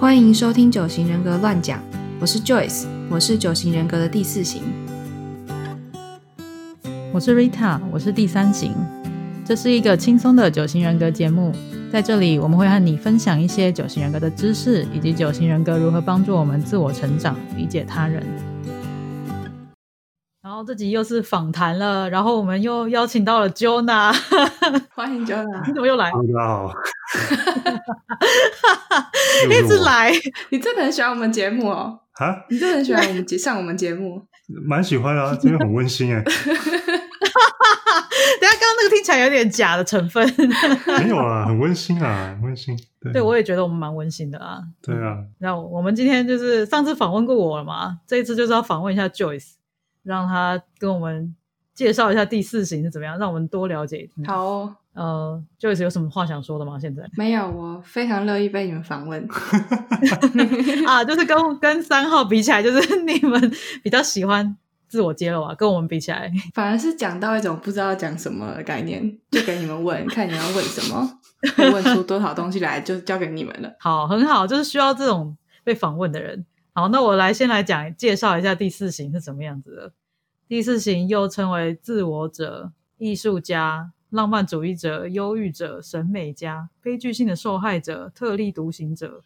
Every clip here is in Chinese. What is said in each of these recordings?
欢迎收听九型人格乱讲，我是 Joyce，我是九型人格的第四型。我是 Rita，我是第三型。这是一个轻松的九型人格节目，在这里我们会和你分享一些九型人格的知识，以及九型人格如何帮助我们自我成长、理解他人。然后这集又是访谈了，然后我们又邀请到了 Jonah，欢迎 Jonah，你怎么又来？大家好，一直来，你真的很喜欢我们节目哦？啊，你真的很喜欢我们节上我们节目？蛮喜欢啊，真的很温馨哎。等下刚刚那个听起来有点假的成分，没有啊，很温馨啊，温馨。对，对我也觉得我们蛮温馨的啊。对啊，那我们今天就是上次访问过我了嘛，这一次就是要访问一下 Joyce，让他跟我们介绍一下第四型是怎么样，让我们多了解。好哦，呃，Joyce 有什么话想说的吗？现在没有，我非常乐意被你们访问。啊，就是跟跟三号比起来，就是你们比较喜欢自我揭露啊，跟我们比起来，反而是讲到一种不知道讲什么的概念，就给你们问，看你要问什么，问出多少东西来，就交给你们了。好，很好，就是需要这种被访问的人。好，那我来先来讲介绍一下第四型是什么样子的。第四型又称为自我者、艺术家、浪漫主义者、忧郁者、审美家、悲剧性的受害者、特立独行者。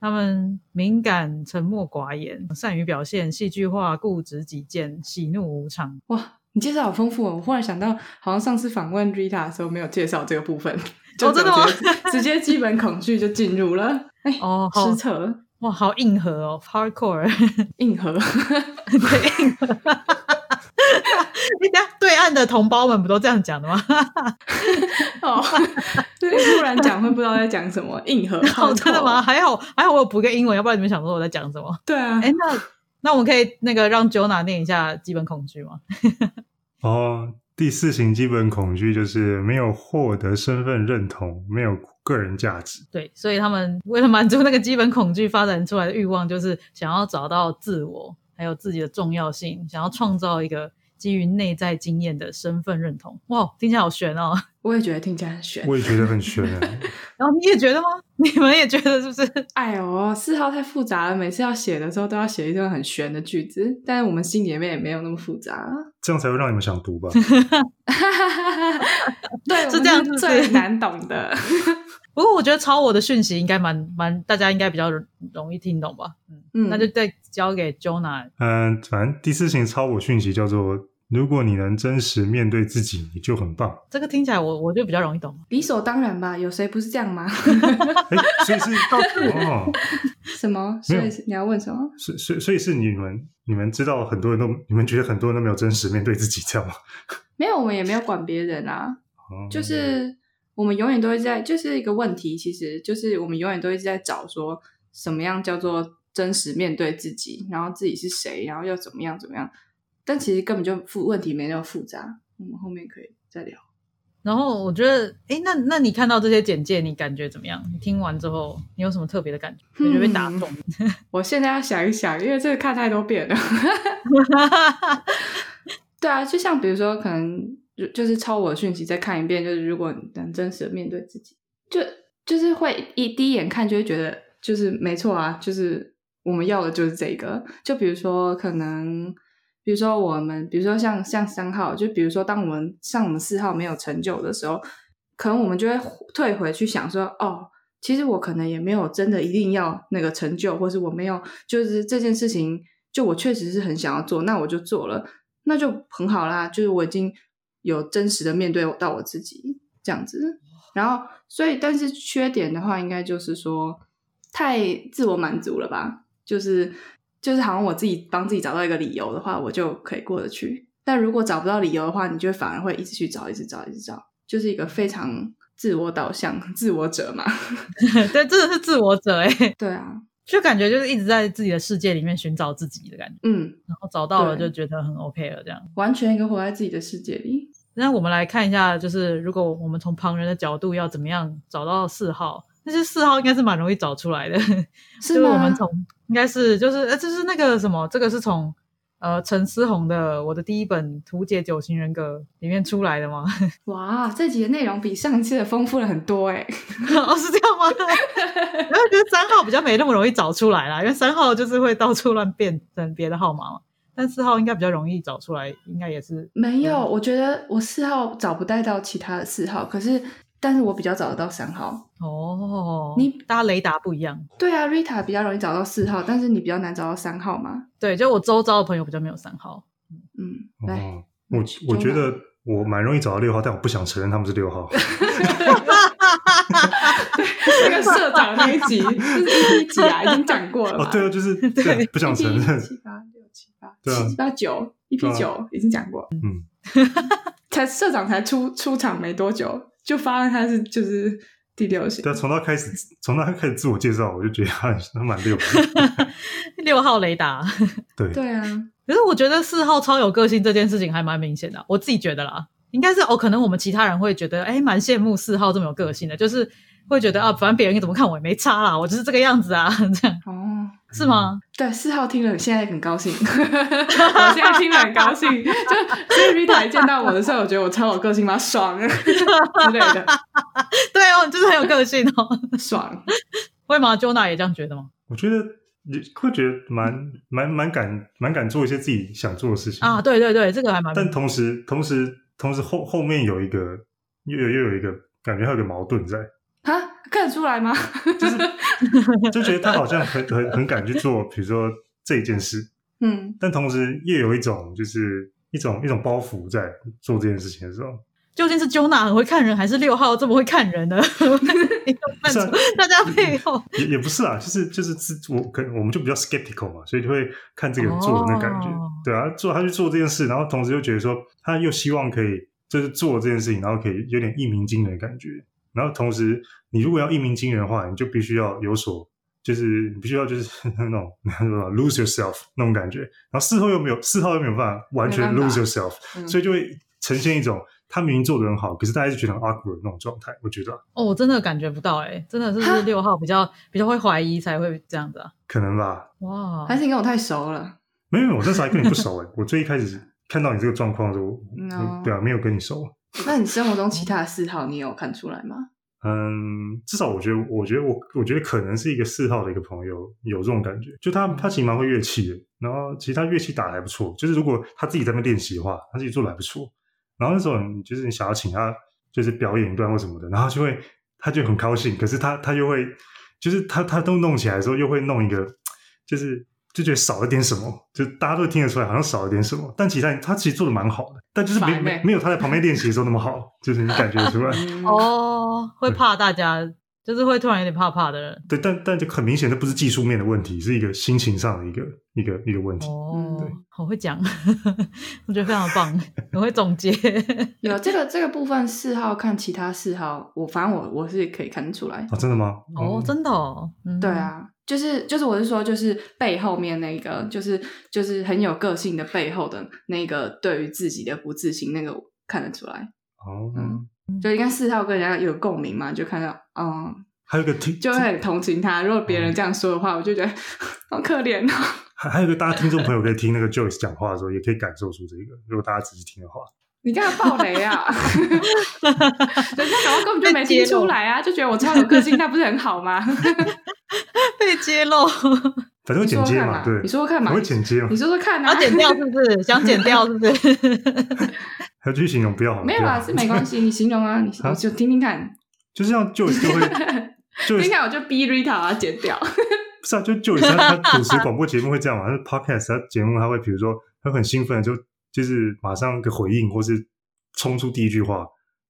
他们敏感、沉默寡言，善于表现、戏剧化、固执己见、喜怒无常。哇，你介绍好丰富哦！我忽然想到，好像上次访问 Rita 的时候没有介绍这个部分，就哦真的吗直接基本恐惧就进入了。哎，哦，好失策哇，好硬核哦，hardcore，硬核。对硬核。你家对岸的同胞们不都这样讲的吗？哦，对，突然讲会不知道在讲什么，硬核。哦，真的吗？？还好还好，我有补个英文，要不然你们想说我在讲什么？对啊，哎，那那我们可以那个让 Jonah 念一下基本恐惧吗？哦，第四型基本恐惧就是没有获得身份认同，没有个人价值。对，所以他们为了满足那个基本恐惧发展出来的欲望，就是想要找到自我，还有自己的重要性，想要创造一个基于内在经验的身份认同。哇，听起来好悬哦！我也觉得听起来很悬。我也觉得很悬哎。然后你也觉得吗？你们也觉得是不是？哎呦，四号太复杂了，每次要写的时候都要写一段很玄的句子，但是我们心里面也没有那么复杂。这样才会让你们想读吧？对，是这样最难懂的。不过我觉得抄我的讯息应该蛮蛮，大家应该比较容易听懂吧？嗯，嗯，那就再交给 Jonah。嗯，反正第四型抄我讯息叫做：如果你能真实面对自己，你就很棒。这个听起来我我就比较容易懂。理所当然吧？有谁不是这样吗？哎，所以是 哦，什么？所以是你要问什么？所以所所以是你们你们知道很多人都你们觉得很多人都没有真实面对自己，这样吗？没有，我们也没有管别人啊。哦就是我们永远都会在，就是一个问题，其实就是我们永远都一直在找说什么样叫做真实面对自己，然后自己是谁，然后要怎么样怎么样。但其实根本就复问题没那么复杂，我们后面可以再聊。然后我觉得，哎，那那你看到这些简介，你感觉怎么样？你听完之后，你有什么特别的感觉？你觉被打动？我现在要想一想，因为这个看太多遍了。对啊，就像比如说，可能就就是抄我的讯息再看一遍，就是如果你能真实的面对自己，就就是会一第一眼看就会觉得就是没错啊，就是我们要的就是这个。就比如说可能，比如说我们，比如说像像三号，就比如说当我们像我们四号没有成就的时候，可能我们就会退回去想说，哦。其实我可能也没有真的一定要那个成就，或是我没有就是这件事情，就我确实是很想要做，那我就做了，那就很好啦。就是我已经有真实的面对到我自己这样子，然后所以但是缺点的话，应该就是说太自我满足了吧？就是就是好像我自己帮自己找到一个理由的话，我就可以过得去。但如果找不到理由的话，你就会反而会一直去找，一直找，一直找，就是一个非常自我导向、自我者嘛。对，真的是自我者哎，对啊，就感觉就是一直在自己的世界里面寻找自己的感觉，嗯，然后找到了就觉得很 OK 了这样。完全一个活在自己的世界里。那我们来看一下，就是如果我们从旁人的角度要怎么样找到四号，那些四号应该是蛮容易找出来的。是就我吗们从应该是就是呃，就是那个什么，这个是从呃陈思宏的我的第一本《图解九型人格》里面出来的吗？哇，这集的内容比上一次的丰富了很多哎。哦，是这样吗？然后觉得三号比较没那么容易找出来啦，因为三号就是会到处乱变成别的号码嘛。但四号应该比较容易找出来，应该也是没有。我觉得我四号找不带到其他的四号，可是但是我比较找得到三号。哦，你大家雷达不一样。对啊，Rita 比较容易找到四号，但是你比较难找到三号嘛？对，就我周遭的朋友比较没有三号。嗯，对。我我觉得我蛮容易找到六号，但我不想承认他们是六号。那个社长那一集 就是一集啊，已经讲过了。哦，对啊，就是对，不想承认。七八六七八，七八九一批九已经讲过。嗯，才社长才出出场没多久，就发现他是就是第六型。对，从他开始，从他开始自我介绍，我就觉得他他蛮六。六号雷达。对对啊，可是我觉得四号超有个性这件事情还蛮明显的，我自己觉得啦。应该是哦，可能我们其他人会觉得，哎，蛮羡慕四号这么有个性的，就是会觉得啊，反正别人怎么看我也没差啦，我就是这个样子啊，这样哦，是吗？对，四号听了现在很高兴，我现在听了很高兴，就所以 Rita 见到我的时候，我觉得我超有个性吗？爽之类的，对哦，你就是很有个性哦，爽，会吗？Jona 也这样觉得吗？我觉得你会觉得蛮蛮蛮敢蛮敢做一些自己想做的事情啊，对对对，这个还蛮。但同时同时同时后后面有一个又又有一个感觉，还有个矛盾在啊，看得出来吗？就是 就觉得他好像很很很敢去做，比如说这一件事，嗯，但同时又有一种就是一种一种包袱在做这件事情的时候。究竟是 Jona 很会看人，还是六号这么会看人呢？大家背后。也也不是啊，就是就是自我可我们就比较 skeptical 嘛，所以就会看这个人做的那感觉，对啊，做他去做这件事，然后同时又觉得说他又希望可以就是做这件事情，然后可以有点一鸣惊人的感觉，然后同时你如果要一鸣惊人的话，你就必须要有所就是你必须要就是 那种 lose yourself 那种感觉，然后四号又没有四号又没有办法完全 lose yourself，所以就会呈现一种。他明明做的很好，可是大家就觉得很 awkward 那种状态，我觉得哦，我真的感觉不到哎，真的是不是六号比较比较会怀疑才会这样子啊？可能吧。哇，还是你跟我太熟了？没有，我那时候还跟你不熟哎。我最一开始看到你这个状况的时候，对啊，没有跟你熟。那你生活中其他的四号，你有看出来吗？嗯，至少我觉得，我觉得我我觉得可能是一个四号的一个朋友有这种感觉，就他他其实蛮会乐器的，然后其实他乐器打的还不错，就是如果他自己在那练习的话，他自己做的还不错。然后那时候，你就是你想要请他，就是表演一段或什么的，然后就会他就很高兴，可是他他又会，就是他他都弄起来的时候，又会弄一个，就是就觉得少了点什么，就大家都听得出来，好像少了点什么。但其实他他其实做的蛮好的，但就是没没没有他在旁边练习的时候那么好，就是你感觉出来。哦，会怕大家。就是会突然有点怕怕的人，对，但但就很明显，这不是技术面的问题，是一个心情上的一个一个一个问题。哦，对，好会讲，我觉得非常棒，很会总结。有这个这个部分，四号看其他四号，我反正我我是可以看得出来。哦，真的吗？哦，真的哦。对啊，就是就是，我是说，就是背后面那个，就是就是很有个性的背后的那个，对于自己的不自信，那个看得出来。哦，嗯。就应该四号跟人家有共鸣嘛，就看到嗯，还有个听，就会很同情他。如果别人这样说的话，我就觉得 好可怜哦。还还有个大家听众朋友可以听那个 Joyce 讲话的时候，也可以感受出这个。如果大家仔细听的话，你干嘛爆雷啊？人家搞到根本就没听出来啊，就觉得我超有个性，那不是很好吗？被揭露，反正剪接嘛，对，你说说看嘛，会剪接嘛，你说说看啊，要剪掉是不是？想剪掉是不是？还继续形容不要好，没有啊，是没关系，你形容啊，你我就听听看，就是要就就会，听听看我就逼 Rita 把它剪掉，不是啊，就就他他主持广播节目会这样嘛，他 podcast 他节目他会比如说他很兴奋就就是马上的回应或是冲出第一句话，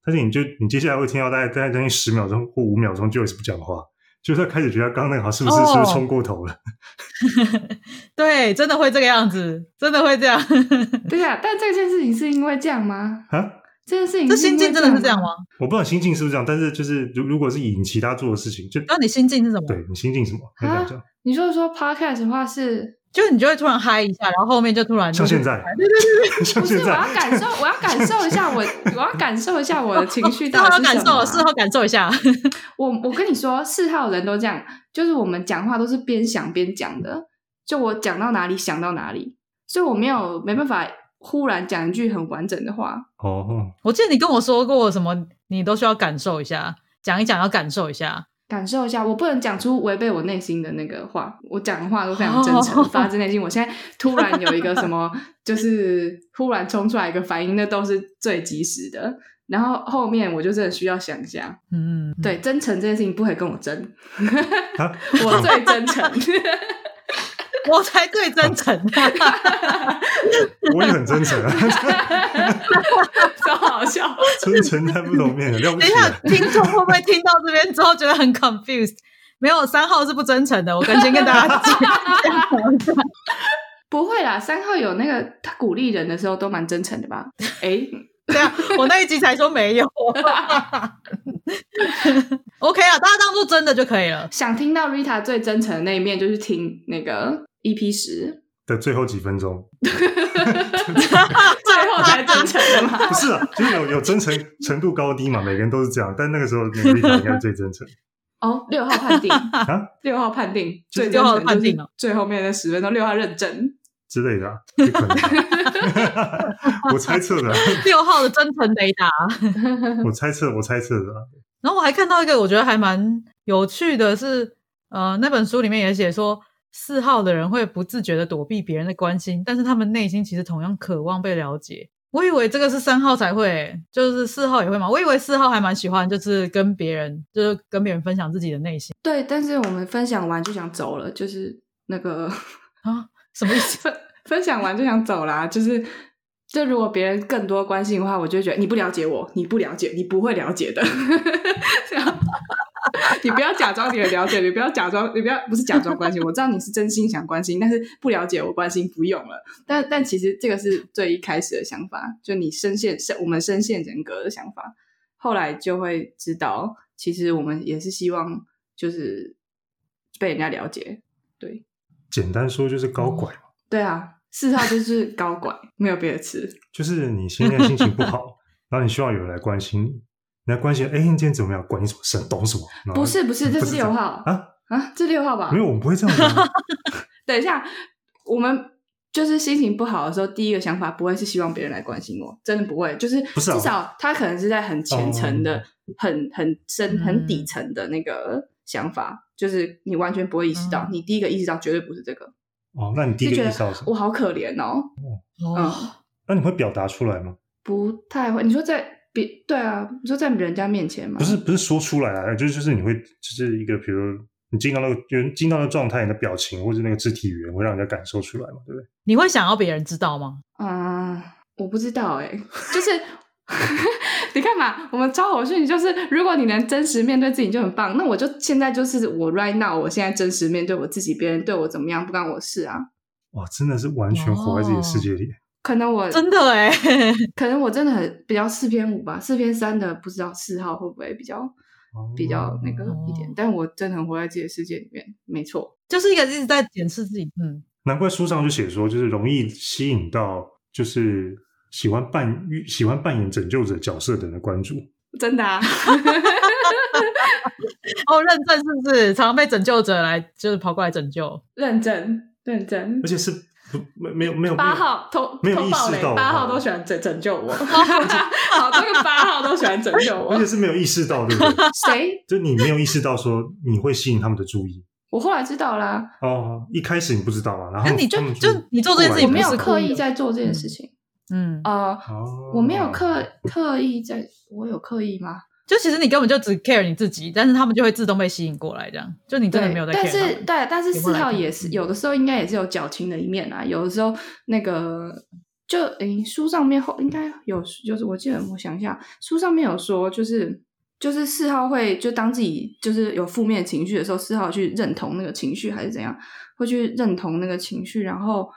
但是你就你接下来会听到大概大概将近十秒钟或五秒钟就是不讲话。就是他开始觉得刚刚那个好是不是是不是冲过头了？对，真的会这个样子，真的会这样。对呀，但这件事情是因为这样吗？啊，这件事情这心境真的是这样吗？我不知道心境是不是这样，但是就是如如果是以其他做的事情，就那你心境是什么？对你心境什么？啊，你说说 podcast 的话是。就你就会突然嗨一下，然后后面就突然像现在，对对对对，像现在，我要感受，我要感受一下我，我要感受一下我的情绪。四号感受，事后感受一下。我我跟你说，四号人都这样，就是我们讲话都是边想边讲的。就我讲到哪里想到哪里，所以我没有没办法忽然讲一句很完整的话。哦，我记得你跟我说过什么，你都需要感受一下，讲一讲要感受一下。感受一下，我不能讲出违背我内心的那个话。我讲的话都非常真诚，哦发自内心。我现在突然有一个什么，就是忽然冲出来一个反应，那都是最及时的。然后后面我就真的需要想一下，嗯，对，真诚这件事情不可以跟我争，啊，我最真诚。我才最真诚。我也很真诚啊，超好笑。真诚在不同面，了不起等一下啊。，听众会不会听到这边之后觉得很 confused？没有，三号是不真诚的。我跟先跟大家讲一下。不会啦，三号有那个他鼓励人的时候都蛮真诚的吧？哎，对啊，我那一集才说没有。OK 啊，大家当做真的就可以了。想听到 Rita 最真诚的那一面，就去听那个 EP 十，的最后几分钟，最后才真诚的嘛。不是啊，就是有有真诚程度高低嘛，每个人都是这样，但那个时候那个 Rita 应该是最真诚 哦，六号判定，啊 六号判定，最六号判定哦最后面那十分钟，六号认真。之类的、啊，有可能吧。我猜测的啊，六号的真诚雷达。我猜测，我猜测的啊。然后我还看到一个我觉得还蛮有趣的是，呃，那本书里面也写说，四号的人会不自觉的躲避别人的关心，但是他们内心其实同样渴望被了解。我以为这个是三号才会，就是四号也会嘛。我以为四号还蛮喜欢，就是跟别人，就是跟别人分享自己的内心对，但是我们分享完就想走了，就是那个啊，什么意思？分分享完就想走啦，就是。就如果别人更多关心的话，我就会觉得你不了解我，你不了解，你不会了解的。你不要假装你很了解，你不要假装，你不要不是假装关心，我知道你是真心想关心，但是不了解我关心不用了。但但其实这个是最一开始的想法，就你深陷深我们深陷人格的想法，后来就会知道，其实我们也是希望就是被人家了解。对简单说就是高拐嘛，对啊，四号就是高拐，没有别的词。就是你现在心情不好，然后你希望有人来关心你，你来关心，哎，你今天怎么样？管你什么事？懂什么？不是不是，这是六号啊？啊，这六号吧？没有，我们不会这样。等一下，我们就是心情不好的时候，第一个想法不会是希望别人来关心我，真的不会。就是至少他可能是在很虔诚的、哦很很深、嗯很底层的那个想法，就是你完全不会意识到，嗯你第一个意识到绝对不是这个，哦，那你第一个意识到什么？我好可怜哦，哦，嗯，那你会表达出来吗？不太会。你说在别对啊，你说在人家面前嘛？不是，不是说出来啊，就是就是你会，就是一个，比如你进到那个人进到那个状态，你的表情或者那个肢体语言会让人家感受出来嘛，对不对？你会想要别人知道吗？啊，我不知道哎、就是 你看嘛，我们超火讯就是，如果你能真实面对自己就很棒。那我就现在就是我 right now，我现在真实面对我自己，别人对我怎么样不关我事啊。哇，真的是完全活在自己的世界里。可能我真的哎，可能我真的很比较四偏五吧，四偏三的不知道四号会不会比较哦比较那个一点，哦但我真的很活在自己的世界里面，没错。就是一个一直在检视自己。嗯，难怪书上就写说，就是容易吸引到就是喜欢扮喜欢扮演拯救者角色的人的关注。真的啊，哦，认证是不是常常被拯救者来就是跑过来拯救？认证认证而。且是不没没有没有八号都没有意识到，八号都喜欢拯拯救我，好多个八号都喜欢拯救我而且。是没有意识到，对不对？谁？就你没有意识到说你会吸引他们的注意我后来知道啦，哦，一开始你不知道嘛，然后那你就就你做这件事情我没有刻意在做这件事情。嗯，呃，哦，我没有刻刻意在，我有刻意吗？就其实你根本就只 care 你自己，但是他们就会自动被吸引过来，这样就你真的对没有在 care 但是对，但是四号也是嗯有的时候应该也是有矫情的一面啊。有的时候那个就诶，书上面后应该有，就是我记得我想一下，书上面有说，就是就是四号会就当自己就是有负面情绪的时候，四号去认同那个情绪还是怎样，会去认同那个情绪，然后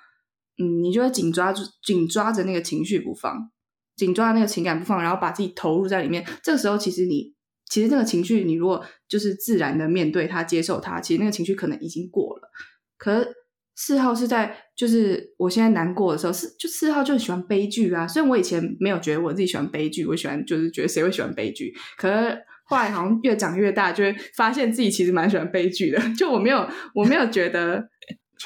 嗯，你就会紧抓住紧抓着那个情绪不放，紧抓那个情感不放，然后把自己投入在里面。这个时候其实你。其实那个情绪，你如果就是自然的面对它、接受它，其实那个情绪可能已经过了。可四号是在，就是我现在难过的时候，是就四号就喜欢悲剧啊。虽然我以前没有觉得我自己喜欢悲剧，我喜欢就是觉得谁会喜欢悲剧，可是后来好像越长越大，就会发现自己其实蛮喜欢悲剧的。就我没有，我没有觉得，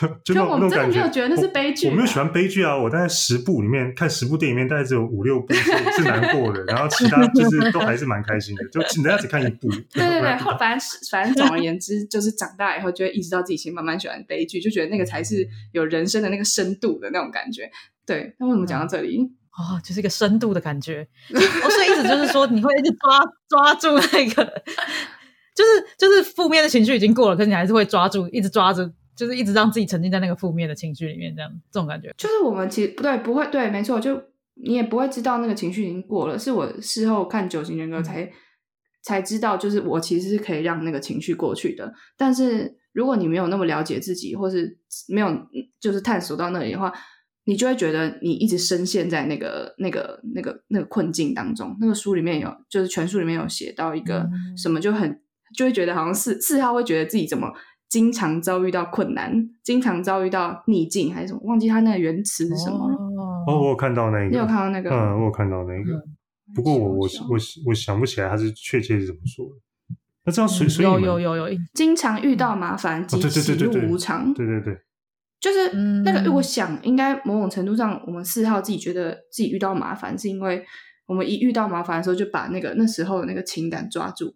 就就就那种那种我们真的感觉。没有觉得那是悲剧啊我没有喜欢悲剧啊，我大概十部里面看十部电影里面，大概只有五六部是 是难过的，然后其他就是都还是蛮开心的，就人家只看一部。对对对，后反正反正总而言之，就是长大以后就会意识到自己其实慢慢喜欢悲剧，就觉得那个才是有人生的那个深度的那种感觉。对，那为什么讲到这里？哦，就是一个深度的感觉。我哦，所以意思就是说，你会一直抓抓住那个，就是就是负面的情绪已经过了，可是你还是会抓住，一直抓着，就是一直让自己沉浸在那个负面的情绪里面，这样这种感觉。就是我们其实不对，不会对，没错，就你也不会知道那个情绪已经过了。是我事后看九型人格才、才知道，就是我其实是可以让那个情绪过去的。但是如果你没有那么了解自己，或是没有就是探索到那里的话，你就会觉得你一直深陷在那个、那个、那个、那个困境当中。那个书里面有，就是全书里面有写到一个嗯什么，就很就会觉得好像是四号会觉得自己怎么经常遭遇到困难，经常遭遇到逆境还是什么，忘记他那个原词是什么。了。哦，哦，我有看到那个，你有看到那个？嗯，我有看到那个。不过我我想我我想不起来他是确切是怎么说的。那这样所以所以有有有有，经常遇到麻烦及喜怒无常，对对对，就是嗯那个，我想应该某种程度上，我们四号自己觉得自己遇到麻烦，是因为我们一遇到麻烦的时候，就把那个那时候的那个情感抓住，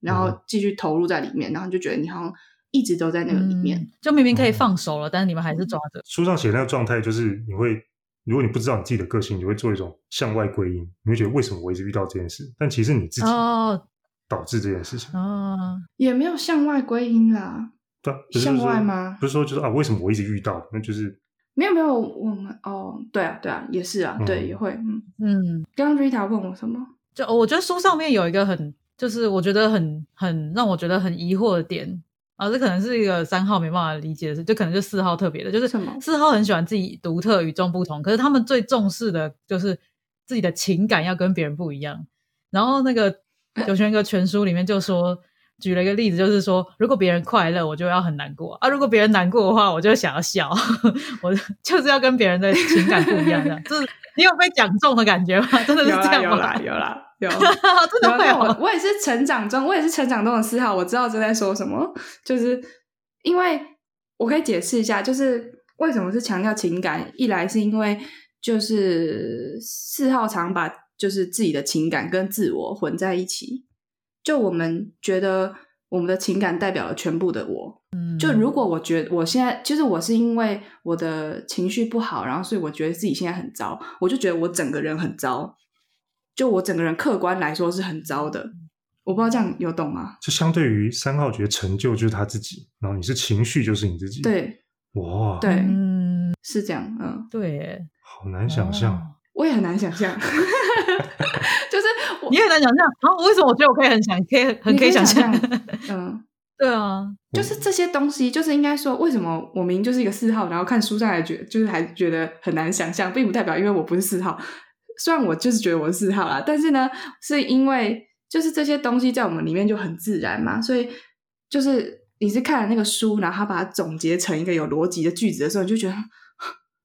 然后继续投入在里面，然后就觉得你好像一直都在那个里面。嗯就明明可以放手了，但是你们还是抓着。书上写的那个状态就是你会，如果你不知道你自己的个性，你会做一种向外归因，你会觉得为什么我一直遇到这件事？但其实你自己哦导致这件事情。哦，也没有向外归因啦，对向外吗不是说就是啊，为什么我一直遇到？那就是没有没有，我们哦，对啊对啊，也是啊，嗯对也会，嗯。嗯，刚刚 Rita 问我什么？就我觉得书上面有一个很，就是我觉得很很让我觉得很疑惑的点啊，这可能是一个三号没办法理解的事，就可能就四号特别的，就是四号很喜欢自己独特与众不同，可是他们最重视的就是自己的情感要跟别人不一样。然后那个 九泉哥全书里面就说。举了一个例子，就是说，如果别人快乐，我就要很难过啊；如果别人难过的话，我就想要笑。我就是要跟别人的情感不一样，这样。就是你有被讲中的感觉吗？真的是这样吗？有啦有啦有。真的会有我我也是成长中，我也是成长中的四号，我知道这在说什么，就是因为我可以解释一下，就是为什么是强调情感，一来是因为就是四号常把就是自己的情感跟自我混在一起，就我们觉得我们的情感代表了全部的我，嗯就如果我觉得我现在就是我是因为我的情绪不好，然后所以我觉得自己现在很糟，我就觉得我整个人很糟，就我整个人客观来说是很糟的。我不知道这样有懂吗？就相对于三号觉得成就就是他自己，然后你是情绪就是你自己。，对哇，对，嗯，是这样。嗯，对耶，好难想象。哦我也很难想象，就是我你也很难想象啊？为什么我觉得我可以很想，可以很可以想想象 嗯，对啊，就是这些东西，就是应该说，为什么我明明就是一个四号，然后看书上还觉就是还觉得很难想象，并不代表因为我不是四号。虽然我就是觉得我是四号啦，但是呢，是因为就是这些东西在我们里面就很自然嘛，所以就是你是看了那个书，然后他把它总结成一个有逻辑的句子的时候，你就觉得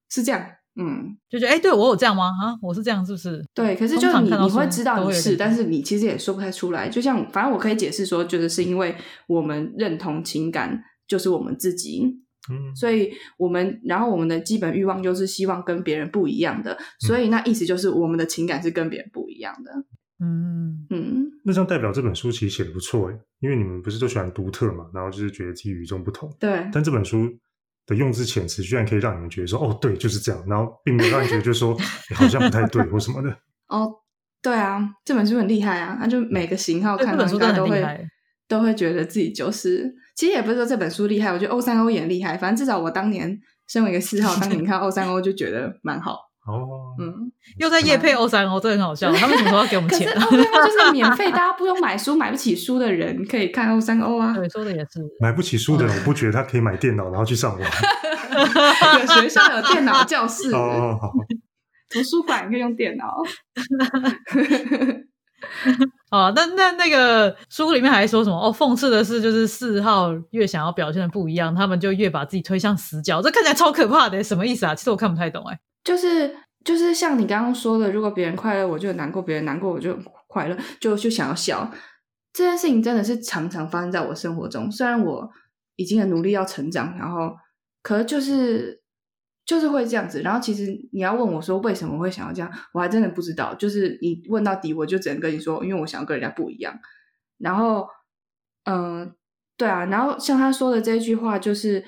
是这样，嗯，就觉得哎，对我有这样吗？啊，我是这样是不是？对，可是通就你你会知道你是，但是你其实也说不太出来。就像反正我可以解释说，就是是因为我们认同情感就是我们自己，嗯，所以我们然后我们的基本欲望就是希望跟别人不一样的，所以那意思就是我们的情感是跟别人不一样的。嗯，嗯，那这样代表这本书其实写的不错哎，因为你们不是都喜欢独特嘛，然后就是觉得自己与众不同。对，但这本书的用字遣词居然可以让你们觉得说，哦，对，就是这样，然后并没有让你觉得就是说你好像不太对或什么的。哦，对啊，这本书很厉害啊，那就每个型号看到这本书真的应该都会很厉害。都会觉得自己就是，其实也不是说这本书厉害，我觉得 O 三 O 也厉害，反正至少我当年身为一个四号，当年看 O 三 O 就觉得蛮好，哦，嗯。又在夜配 O 三 O，这很好笑。他们什么时候要给我们可是钱？三就是免费，大家不用买书、买不起书的人可以看 O 三 O 啊。对，说的也是。买不起书的人，我不觉得他可以买电脑然后去上网。有学校有电脑教室，哦，好，图书馆可以用电脑。哦，那那那个书里面还说什么？哦，讽刺的是，就是四号越想要表现的不一样，他们就越把自己推向死角，这看起来超可怕的，什么意思啊？其实我看不太懂哎。就是就是像你刚刚说的，如果别人快乐，我就难过；别人难过，我就快乐，就就想要笑。这件事情真的是常常发生在我生活中。虽然我已经很努力要成长，然后可是就是就是会这样子。然后其实你要问我说为什么会想要这样，我还真的不知道。就是你问到底，我就只能跟你说，因为我想要跟人家不一样。然后，嗯、对啊，然后像他说的这句话，就是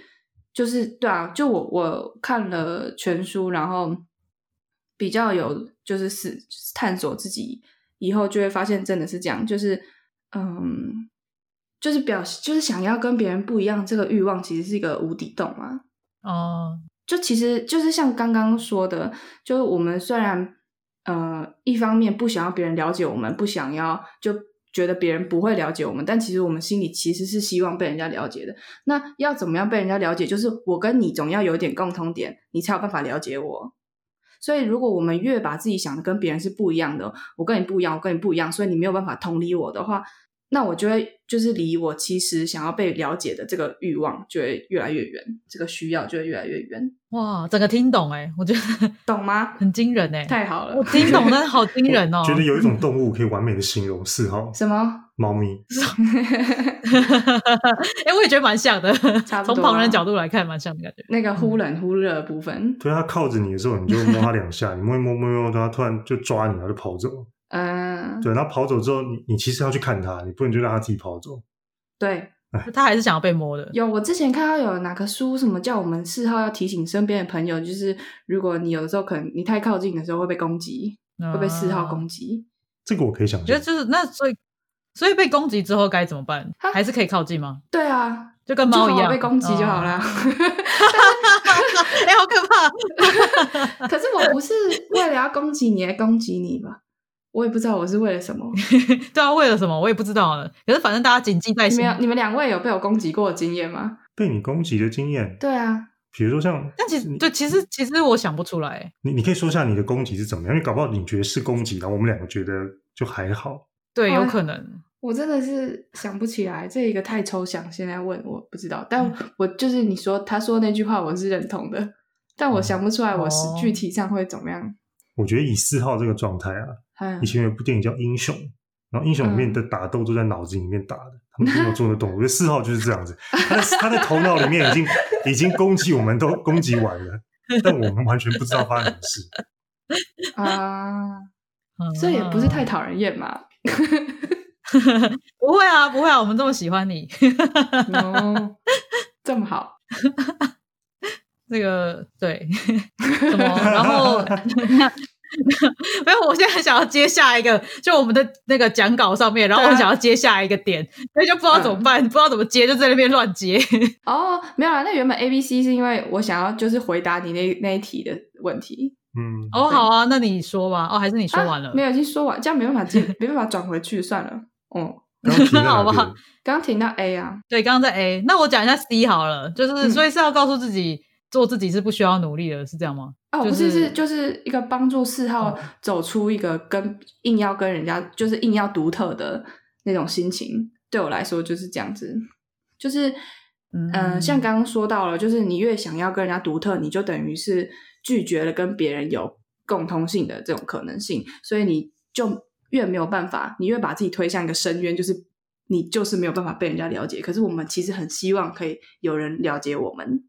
就是对啊，就我我看了全书，然后比较有就是是探索自己以后，就会发现真的是这样，就是嗯，就是表就是想要跟别人不一样，这个欲望其实是一个无底洞嘛。哦，就其实就是像刚刚说的，就是我们虽然呃一方面不想要别人了解我们，不想要就觉得别人不会了解我们，但其实我们心里其实是希望被人家了解的。那要怎么样被人家了解？就是我跟你总要有点共通点，你才有办法了解我。所以，如果我们越把自己想的跟别人是不一样的，我跟你不一样，我跟你不一样，所以你没有办法同理我的话，那我就会就是离我其实想要被了解的这个欲望就会越来越远，这个需要就会越来越远，哇，整个听懂哎，我觉得 懂吗？很惊人哎，太好了我，听懂，但是好惊人哦。觉得有一种动物可以完美的形容四号什么？猫咪，哎，我也觉得蛮像的，差不多啊从旁人角度来看，蛮像的感觉。那个忽冷忽热的部分，对它靠着你的时候，你就摸它两下，你摸一摸摸一摸，它突然就抓你，然后就跑走。嗯，对，然后跑走之后，你你其实要去看他，你不能就让他自己跑走。对，他还是想要被摸的。有我之前看到有哪个书，什么叫我们四号要提醒身边的朋友，就是如果你有的时候可能你太靠近的时候会被攻击，会被四号。攻击。这个我可以想象我觉得。就是那所以所以被攻击之后该怎么办？还是可以靠近吗？对啊，就跟猫一样被攻击就好哦啦。哎、好可怕！可是我不是为了要攻击你而攻击你吧？我也不知道我是为了什么。对啊，为了什么我也不知道呢。可是反正大家谨记在心你们。有你们两位有被我攻击过的经验吗？被你攻击的经验，对啊，比如说像，但其实对，其实其实我想不出来。你你可以说一下你的攻击是怎么样，因为搞不好你觉得是攻击，然后我们两个觉得就还好。对，有哎可能。我真的是想不起来，这一个太抽象，现在问我不知道。嗯但我就是你说他说那句话，我是认同的，但我想不出来我是哦具体上会怎么样。我觉得以四号这个状态啊，嗯以，前有部电影叫《英雄》，然后英雄里面的打斗都在脑子里面打的，他们没有做得动。我觉得四号就是这样子，他的他的头脑里面已经已经攻击我们都攻击完了，但我们完全不知道发生什么事。啊，嗯这也不是太讨人厌嘛。不会啊，不会啊，我们这么喜欢你。哦，这么好，这个对，怎么？然后 没有，我现在想要接下一个，就我们的那个讲稿上面，然后我想要接下一个点，所以就不知道怎么办，不知道怎么接，就在那边乱接。哦，没有啊，那原本 A B C 是因为我想要就是回答你那那一题的问题。嗯，哦，好啊，那你说吧。哦，还是你说完了？啊没有，已经说完，这样没办法接，没办法转回去，算了。哦，刚刚提到好吧？刚刚听到 A 啊，对，刚刚在 A，那我讲一下 C 好了，就是、嗯所以是要告诉自己做自己是不需要努力的，是这样吗？哦，就不是，是是就是一个帮助四号哦走出一个跟硬要跟人家就是硬要独特的那种心情，对我来说就是这样子，就是嗯嗯、呃像刚刚说到了，就是你越想要跟人家独特，你就等于是拒绝了跟别人有共通性的这种可能性，所以你就越没有办法，你越把自己推向一个深渊，就是你就是没有办法被人家了解。可是我们其实很希望可以有人了解我们，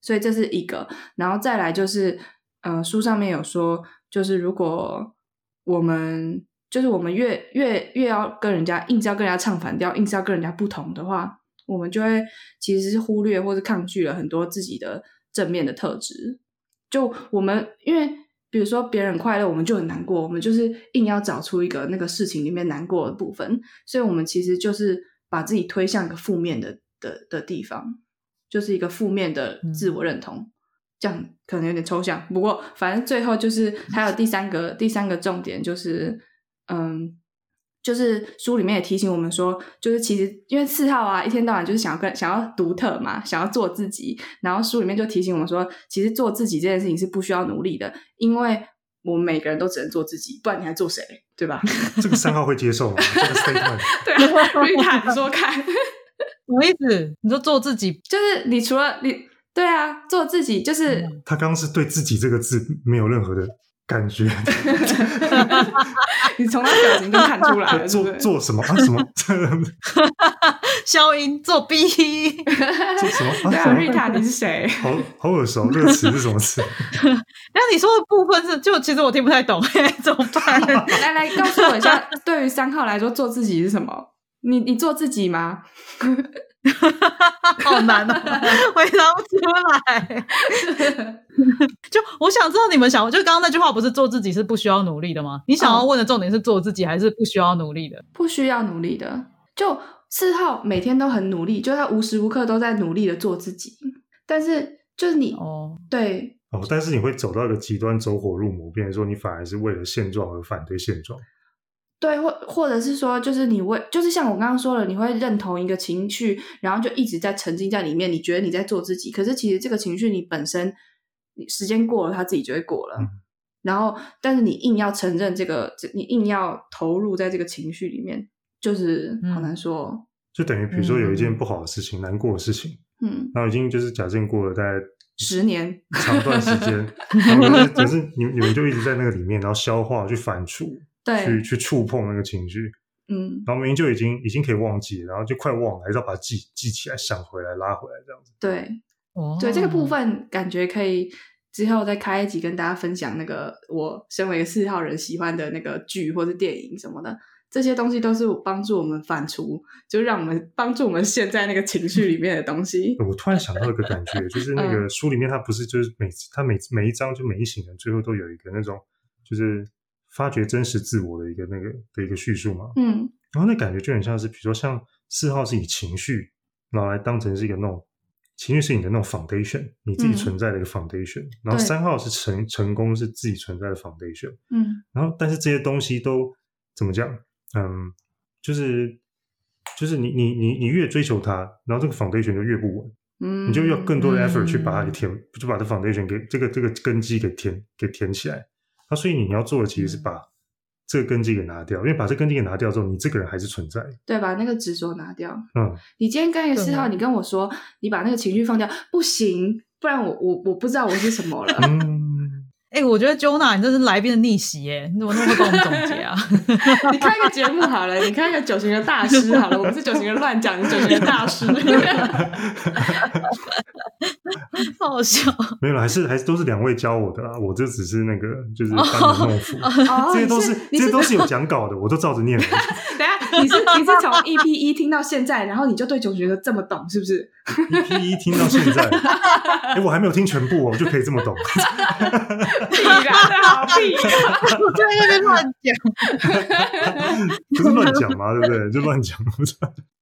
所以这是一个。然后再来就是，呃，书上面有说，就是如果我们就是我们越越越要跟人家硬是要跟人家唱反调，硬是要跟人家不同的话，我们就会其实是忽略或是抗拒了很多自己的正面的特质。就我们因为比如说别人快乐，我们就很难过，我们就是硬要找出一个那个事情里面难过的部分，所以我们其实就是把自己推向一个负面的的的地方，就是一个负面的自我认同。这样可能有点抽象，不过反正最后就是还有第三个第三个重点就是，嗯，就是书里面也提醒我们说，就是其实因为四号啊，一天到晚就是想要跟想要独特嘛，想要做自己，然后书里面就提醒我们说，其实做自己这件事情是不需要努力的，因为我们每个人都只能做自己，不然你还做谁？对吧？这个三号会接受吗？这个 statement 对啊，瑞塔你说看，什么意思？你说做自己，就是你除了你对啊，做自己就是。嗯他刚刚是对自己这个字没有任何的感觉 你从他表情就看出来了，做？做什么啊？什么 消音作弊，做什么啊？对啊什么，Rita，你是谁？好好耳熟，这个词是什么词？那你说的部分是，就其实我听不太懂，怎么办？来来，告诉我一下，对于三号来说，做自己是什么？你你做自己吗？好难哦，回答不出来。就我想知道你们想，就刚刚那句话不是做自己是不需要努力的吗？你想要问的重点是做自己还是不需要努力的？不需要努力的。就四号每天都很努力，就他无时无刻都在努力的做自己。但是就是你、哦，对哦，但是你会走到一个极端，走火入魔，变成说你反而是为了现状而反对现状。对，或或者是说，就是你为就是像我刚刚说了，你会认同一个情绪，然后就一直在沉浸在里面，你觉得你在做自己，可是其实这个情绪你本身，你时间过了，它自己就会过了。嗯然后，但是你硬要承认这个，你硬要投入在这个情绪里面，就是好嗯难说。就等于比如说有一件嗯不好的事情、难过的事情，嗯，然后已经就是假设过了大概十年，长段时间，然后可是可是你你们就一直在那个里面，然后消化、去反刍、对去，去触碰那个情绪，嗯，然后明明就已经已经可以忘记，然后就快忘了，还是要把它记记起来、想回来、拉回来这样子。对，哦对这个部分感觉可以之后再开一集跟大家分享那个我身为一个四号人喜欢的那个剧或者电影什么的，这些东西都是帮助我们反刍，就让我们帮助我们陷在那个情绪里面的东西。我突然想到一个感觉，就是那个书里面，它不是就是每次它每每一章就每一行人最后都有一个那种就是发掘真实自我的一个那个的一个叙述嘛。嗯。然后那感觉就很像是，比如说像四号是以情绪拿来当成是一个那种情绪是你的那种 foundation，你自己嗯。存在的一个 foundation，、然后对。三号是成成功是自己存在的 foundation，嗯。然后但是这些东西都怎么讲？嗯，就是就是你你你你越追求它，然后这个 foundation 就越不稳，嗯，你就要更多的 effort 嗯去把它给填，就把这 foundation 给这个这个根基给填给填起来。那所以你要做的其实是嗯把这个根基给拿掉，因为把这根基给拿掉之后，你这个人还是存在的。对把那个执着拿掉。嗯，你今天跟一个四号，你跟我说你把那个情绪放掉，不行，不然我我我不知道我是什么了。嗯，哎、我觉得 Jonah 你这是来宾的逆袭耶！你怎么那么会帮我们总结啊？你开个节目好了，你开个九型的大师好了，我们是九型的乱讲，你九型的大师。好好笑。没有啦，还是还是都是两位教我的啦，我这只是那个就是班门弄斧，哦这些都是这些都是有讲稿的，我都照着念。等下，你是你是从 EP 一听到现在，然后你就对九型人这么懂，是不是？EP 一听到现在，哎，我还没有听全部哦，我就可以这么懂。屁啦，好屁！我在那边乱讲，不是乱讲嘛，对不对？就乱讲，不是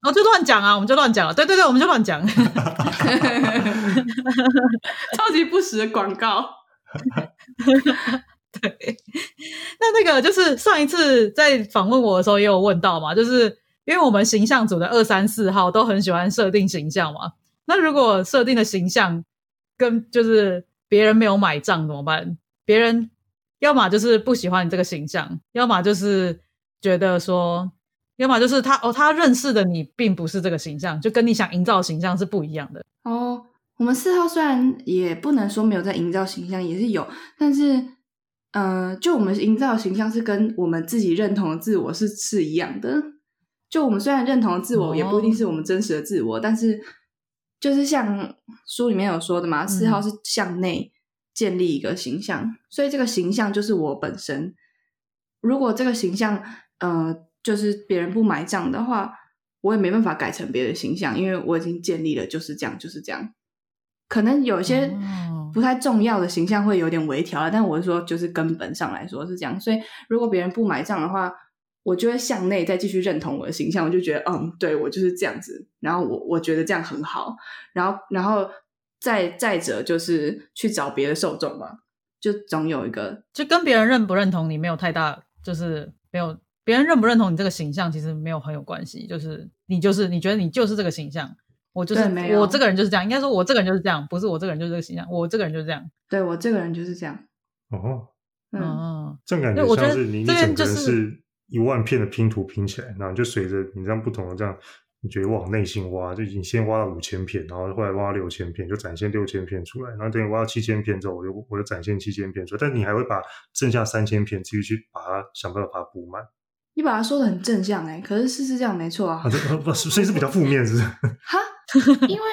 我就乱讲啊，我们就乱讲了。对对对，我们就乱讲。超级不实的广告。对那那个就是上一次在访问我的时候也有问到嘛，就是因为我们形象组的二三四号都很喜欢设定形象嘛。那如果设定的形象跟就是别人没有买账怎么办？别人要么就是不喜欢你这个形象，要么就是觉得说，要么就是他哦，他认识的你并不是这个形象，就跟你想营造的形象是不一样的。哦，我们四号虽然也不能说没有在营造形象，也是有，但是，呃，就我们营造的形象是跟我们自己认同的自我是是一样的。就我们虽然认同的自我，哦也不一定是我们真实的自我，但是就是像书里面有说的嘛，四号是向内建立一个形象，所以这个形象就是我本身。如果这个形象，呃，就是别人不买账的话，我也没办法改成别的形象，因为我已经建立了就是这样，就是这样。可能有些哦不太重要的形象会有点微调了，但我是说，就是根本上来说是这样。所以，如果别人不买账的话，我就会向内再继续认同我的形象，我就觉得，嗯，对我就是这样子。然后我我觉得这样很好。然后，然后再再者就是去找别的受众嘛，就总有一个就跟别人认不认同你没有太大，就是没有别人认不认同你这个形象，其实没有很有关系。就是你就是你觉得你就是这个形象，我就是没有我这个人就是这样。应该说我这个人就是这样，不是我这个人就是这个形象，我这个人就是这样。对我这个人就是这样。哦，嗯，嗯，这样感觉像是你你这边整个人就是是一万片的拼图拼起来，然后就随着你这样不同的这样，你觉得往内心挖，就已经先挖到五千片，然后后来挖到六千片，就展现六千片出来，然后等你挖到七千片之后，我就我就展现七千片出来，但你还会把剩下三千片继续去把它想办法把它补满，你把它说的很正向哎、可是事实这样没错啊。啊，。这不所以是比较负面，是不是？哈，因为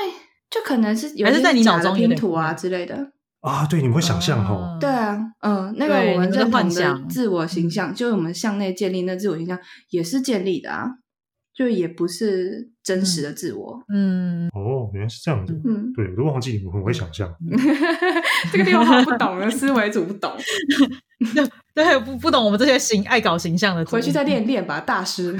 就可能是有是在你脑中拼图啊之类的。啊，对，你们会想象哈，哦对啊，嗯，那个我们认同的自我形象，就是我们向内建立那自我形象，也是建立的啊，就也不是真实的自我。嗯，哦，原来是这样子，嗯，对我都忘记你们很会想象，这个六号不懂的思维组不懂，对，不不懂我们这些形爱搞形象的，回去再练练吧，大师。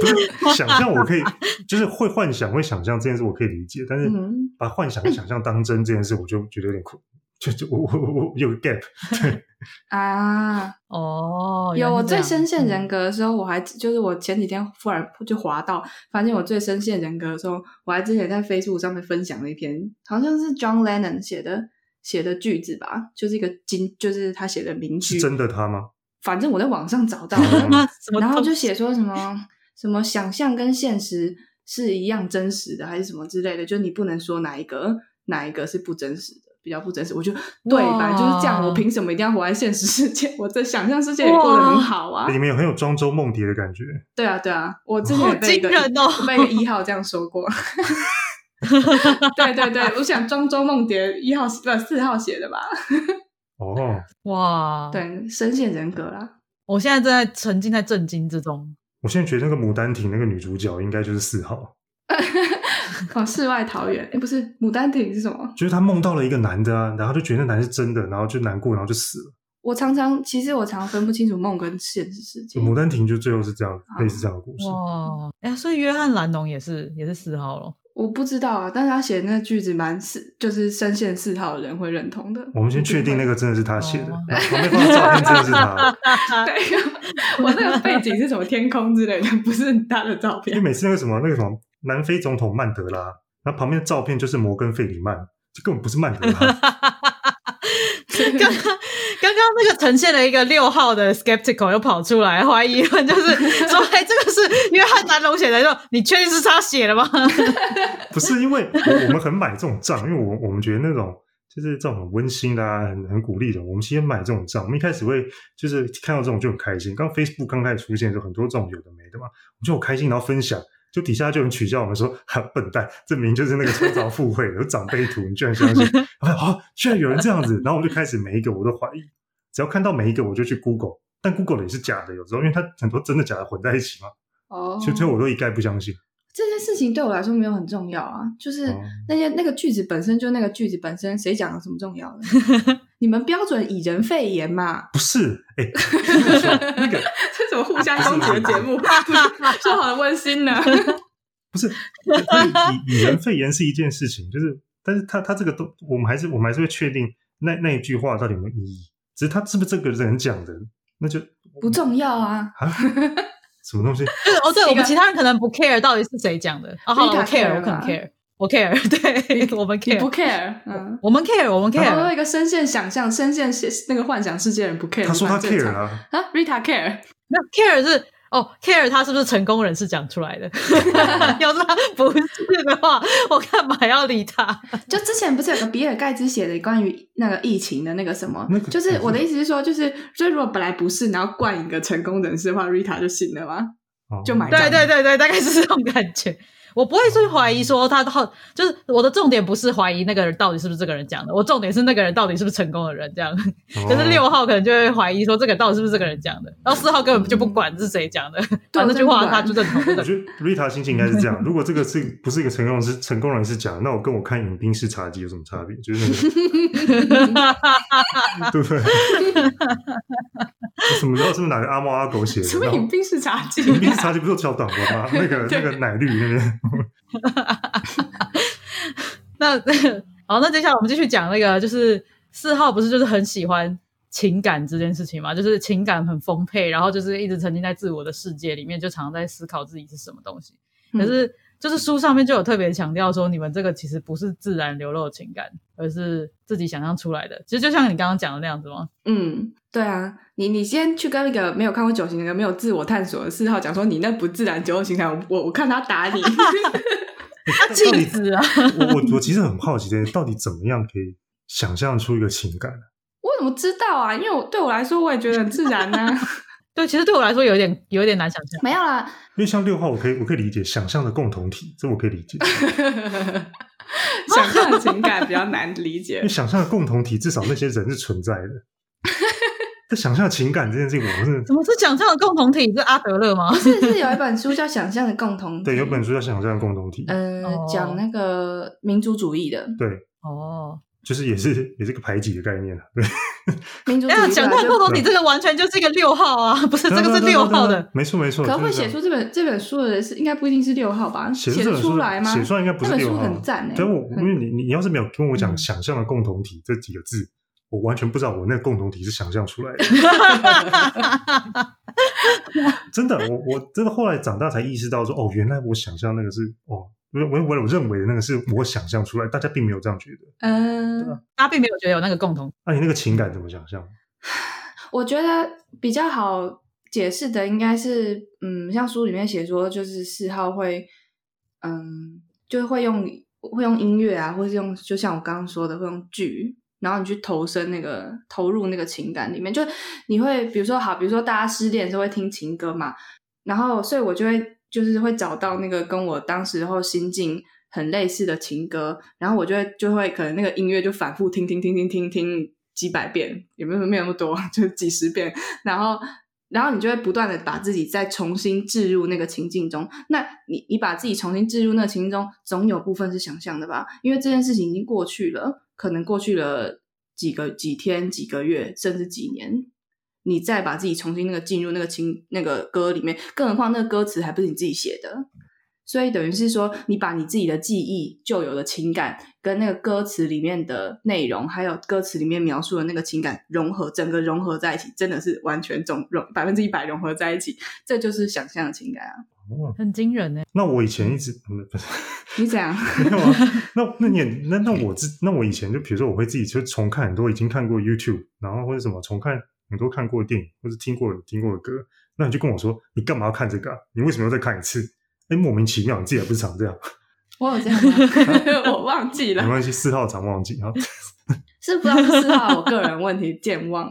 不是想象我可以，就是会幻想会想象这件事我可以理解，但是嗯把幻想跟想象当真这件事，我就觉得有点困，就就我我我我有个 gap，对，啊，哦，有我最深陷人嗯格的时候，我还就是我前几天忽然就滑到，发现我最深陷人格的时候，我还之前在 Facebook 上面分享了一篇，好像是 John Lennon 写的写的句子吧，就是一个金，就是他写的名句是，真的他吗？反正我在网上找到嗯 的，然后就写说什么什么想象跟现实是一样真实的，还是什么之类的，就你不能说哪一个哪一个是不真实的，比较不真实。我就对吧，就是这样，我凭什么一定要活在现实世界？我在想象世界也过得很好啊。里面有很有庄周梦蝶的感觉，对啊，对啊，我之前被一个被一个一号这样说过。对对对，我想庄周梦蝶一号不四号写的吧？哦，哇，，对，深陷人格啦。我现在正在沉浸在震惊之中。我现在觉得那个牡丹亭那个女主角应该就是四号，哦，世外桃源，哎，不是牡丹亭是什么？就是他梦到了一个男的啊，然后就觉得那男的是真的，然后就难过，然后就死了。我常常其实我常常分不清楚梦跟现实世界。牡丹亭就最后是这样，啊类似这样的故事。哇，哎呀，所以约翰兰农也是也是四号咯。我不知道啊，但是他写的那句子蛮四，就是深陷四号的人会认同的。我们先确定那个。真的是他写的哦，然后旁边放的照片真的是他。对，我那个背景是什么天空之类的，不是他的照片。因为每次那个什么那个什么南非总统曼德拉，那旁边的照片就是摩根费里曼，这根本不是曼德拉。刚刚刚刚那个呈现了一个六号的 skeptical 又跑出来怀疑论，就是说，哎，这个是约翰南龙写的，说你确定是他写的吗？不是因为我我们很买这种账，因为我我们觉得那种就是这种很温馨的啊，很很鼓励的，我们先买这种账。我们一开始会就是看到这种就很开心。刚 Facebook 刚开始出现的时候，很多这种有的没的嘛，我就很开心，然后分享。就底下就有人取笑我们说：“哈，笨蛋，这明明就是那个创造附会的有长辈图，你居然相信？”啊，啊居然有人这样子，然后我就开始每一个我都怀疑，只要看到每一个我就去 Google，但 Google 也是假的，有时候因为它很多真的假的混在一起嘛，哦，所以我都一概不相信。这件事情对我来说没有很重要啊，就是哦那些那个句子本身就那个句子本身，谁讲有什么重要的？你们标准以人肺炎嘛？不是，哎、那个说那个这怎么互相攻击的节目？说好的温馨呢？不是，以以人肺炎是一件事情，就是，但是他他这个都，我们还是我们还是会确定那那一句话到底有没有意义，只是他是不是这个人讲的，那就不重要啊。啊，什么东西？就是哦，对我们其他人可能不 care 到底是谁讲的。哦，好我 care，care 我可能 care，我 care，对，我们 care，不 care，嗯。我们 care，我们 care。一个深陷想象、深陷那个幻想世界的人不 care，他说他 care 啊，啊，Rita care，那 care 是哦，care 他是不是成功人士讲出来的？要是他不是的话，我干嘛要理他？就之前不是有个比尔盖茨写的关于那个疫情的那个什么，那个就是我的意思是说，就是所以如果本来不是，然后冠一个成功人士的话，Rita 就信了吗？哦就买对对对对，大概是这种感觉。我不会去怀疑说他到，就是我的重点不是怀疑那个人到底是不是这个人讲的，我重点是那个人到底是不是成功的人，这样。哦就是六号可能就会怀疑说这个到底是不是这个人讲的，然后四号根本就不管是谁讲的，反正那句话他就认同我的。觉得 Rita 心情应该是这样：如果这个是不是一个成功人士，成功人士讲，那我跟我看饮冰式茶几有什么差别？就是那个，对不对？我怎么知道是不是哪个阿猫阿狗写的？什么饮冰式茶几？饮冰式茶几不是有小短文吗？那个那个奶绿那边，那 好，那接下来我们继续讲那个，就是四号不是就是很喜欢情感这件事情嘛，就是情感很丰沛，然后就是一直沉浸在自我的世界里面，就常常在思考自己是什么东西。可是就是书上面就有特别强调说，你们这个其实不是自然流露的情感，而是自己想象出来的。其实就像你刚刚讲的那样子吗？嗯，对啊，你你先去跟那个没有看过九型人格、没有自我探索的四号讲说你那不自然九种情感，我我我看他打你。他气死啊！我我我其实很好奇，这到底怎么样可以想象出一个情感？我怎么知道啊？因为我对我来说，我也觉得很自然呢、对，其实对我来说有点有点难想象。没有啦，因为像六号，我可以我可以理解想象的共同体，这我可以理解。想象的情感比较难理解因为。想象的共同体，至少那些人是存在的。这想象情感这件事情，我是怎么是想象的共同体？是阿德勒吗？是是有一本书叫《想象的共同体》，对有本书叫《想象的共同体》，呃哦讲那个民族主义的对，哦，就是也是也是个排挤的概念啊。对，民族主义哎呀，的想象共同体这个完全就是一个六号啊，不是这个是六号的。没错没错。可会写出这本这本书的人是应该不一定是六号吧？写出来吗？写出来应该不是六号。很赞哎、但我因为你你你要是没有跟我讲嗯“想象的共同体”这几个字，我完全不知道我那个共同体是想象出来的。真的，我我真的后来长大才意识到说，哦，原来我想象那个是哦，我我我我认为的那个是我想象出来，大家并没有这样觉得。嗯、大家并没有觉得有那个共同。那、你那个情感怎么想象？我觉得比较好解释的应该是，嗯，像书里面写说，就是四号会，嗯，就是会用会用音乐啊，或是用，就像我刚刚说的，会用剧，然后你去投身那个投入那个情感里面，就你会比如说好，比如说大家失恋的时候会听情歌嘛，然后所以我就会就是会找到那个跟我当时候心境很类似的情歌，然后我就会就会可能那个音乐就反复听听听听听听几百遍，也没有没有那么多，就是几十遍，然后然后你就会不断的把自己再重新置入那个情境中。那你你把自己重新置入那个情境中，总有部分是想象的吧？因为这件事情已经过去了，可能过去了几个几天、几个月，甚至几年。你再把自己重新那个进入那个情那个歌里面，更何况那个歌词还不是你自己写的，所以等于是说，你把你自己的记忆、旧有的情感，跟那个歌词里面的内容，还有歌词里面描述的那个情感融合，整个融合在一起，真的是完全总融百分之一百融合在一起，这就是想象的情感啊！哦，很惊人呢。那我以前一直嗯不是 你怎样？没有啊？那那你那那我自那我以前就比如说我会自己就重看很多已经看过 YouTube，然后或者什么重看很多看过的电影或是听过听过的歌，那你就跟我说你干嘛要看这个、啊？你为什么要再看一次？哎，莫名其妙，你自己也不是常这样，我有这样吗？我忘记了，没关系，四号常忘记哈。是不知道是四号我个人问题健忘。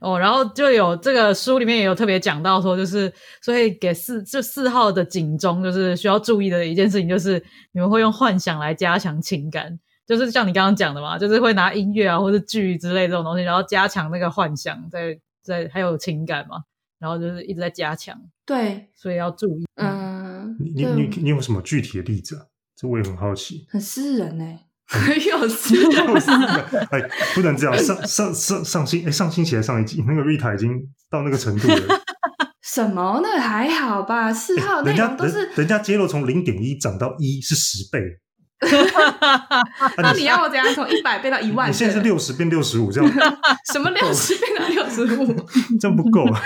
哦，然后就有这个书里面也有特别讲到说，就是所以给四就四号的警钟，就是需要注意的一件事情，就是你们会用幻想来加强情感，就是像你刚刚讲的嘛，就是会拿音乐啊或者剧之类这种东西，然后加强那个幻想，在在还有情感嘛，然后就是一直在加强，对，所以要注意。嗯，你你你你有什么具体的例子啊？这我也很好奇。很私人呢、有私人。哎，不能这样。上上上上星哎，上星期还上一集，那个 Rita 已经到那个程度了。什么？那还好吧？四号内人家容都是人，人家揭露从零点一涨到一是十倍，那你要我怎样从一百变到一万？你现在是六十变六十五，这样 什么六十变到六十五？这样不够啊！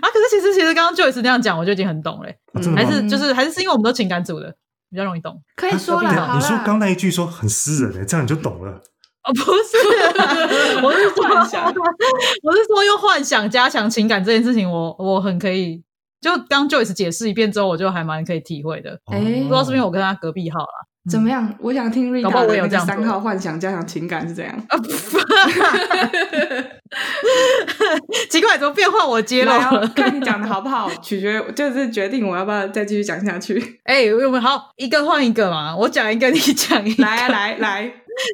啊，可是其实其实刚刚 Joyce 那样讲，我就已经很懂嘞，啊真的吗？还是就是还是是因为我们都情感组的，比较容易懂。可以说了，啊，你说刚那一句说很私人诶，这样你就懂了。哦，不是啊，我是说幻想我是说用幻想加强情感这件事情我，我很可以。就当 Joyce 解释一遍之后，我就还蛮可以体会的。哎不知道是不是因为我跟他隔壁号啦。怎么样？我想听 Rita 我的那个三号幻想加强情感是怎样？奇怪，怎么变换我揭露来哦了？看你讲的好不好，取决就是决定我要不要再继续讲下去。哎、我们好一个换一个嘛，我讲一个，你讲一个，来啊，来来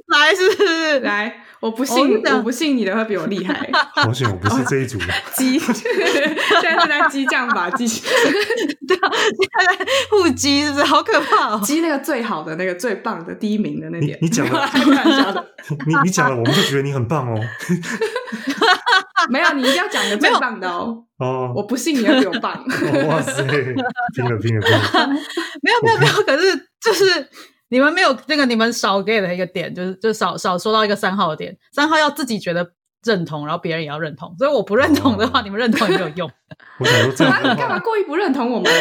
来是不是？来，我不信我不信你的会比我厉害。好险我不是这一组的。激，现在是在激将法，激 对啊，互激是不是？好可怕哦！激那个最好的那个最棒的第一名的那点。你你讲了你你讲了，我们就觉得你很棒哦。没有，你一定要讲一个最棒的哦。哦，我不信你会比我棒。哦哇塞，拼了拼了拼了！没有没有没有，可是就是你们没有那个你们少给了一个点，就是就少少说到一个三号的点，三号要自己觉得认同，然后别人也要认同。所以我不认同的话，哦你们认同也没有用。我想说这样干嘛话，故意不认同我们？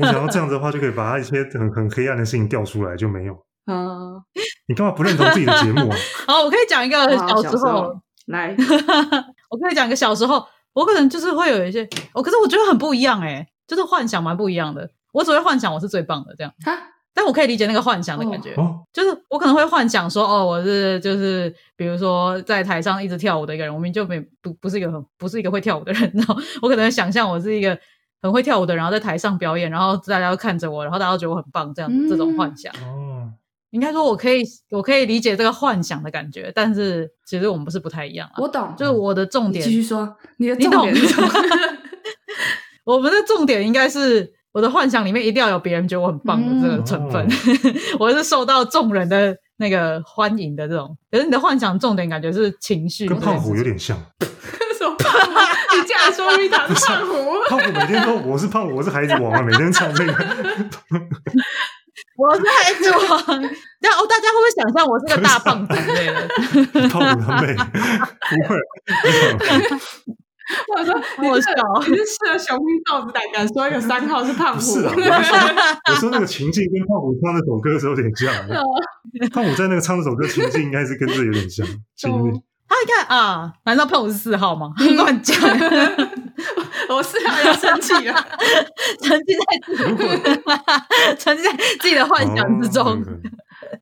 我想要这样子的话，就可以把他一些很很黑暗的事情调出来，就没有。嗯，你干嘛不认同自己的节目啊？好，我可以讲一个小时候，候来，我可以讲一个小时候，我可能就是会有一些，我、可是我觉得很不一样哎、就是幻想蛮不一样的。我只会幻想我是最棒的这样，哈，但我可以理解那个幻想的感觉。哦，就是我可能会幻想说，哦，我是就是比如说在台上一直跳舞的一个人，我明明就没不不是一个很不是一个会跳舞的人，然后我可能想象我是一个很会跳舞的人，然后在台上表演，然后大家都看着我，然后大家都觉得我很棒，这样、嗯这种幻想，哦，应该说我可以我可以理解这个幻想的感觉，但是其实我们不是不太一样啊。我懂，就是我的重点继续说，你的重点是什么？我们的重点应该是我的幻想里面一定要有别人觉得我很棒的这个成分，我是受到众人的那个欢迎的这种。可是你的幻想重点感觉是情绪，跟胖虎有点像。什么胖虎？你竟然说 Rita 是胖虎？胖虎每天说我是胖虎，我是孩子王啊，每天唱那个。我是孩子王。那哦，大家会不会想象我是个大胖子之类的？胖虎很美，不会，我说好好笑哦你是吃了雄心豹子胆敢说一个三号是胖虎？是啊，我是说，我说那个情境跟胖虎唱那首歌是有点像的。胖虎在那个唱那首歌情境应该是跟这有点像。他一看啊？难道胖虎是四号吗？乱讲，我四号要生气了。沉浸在自己沉浸在自己的幻想之中。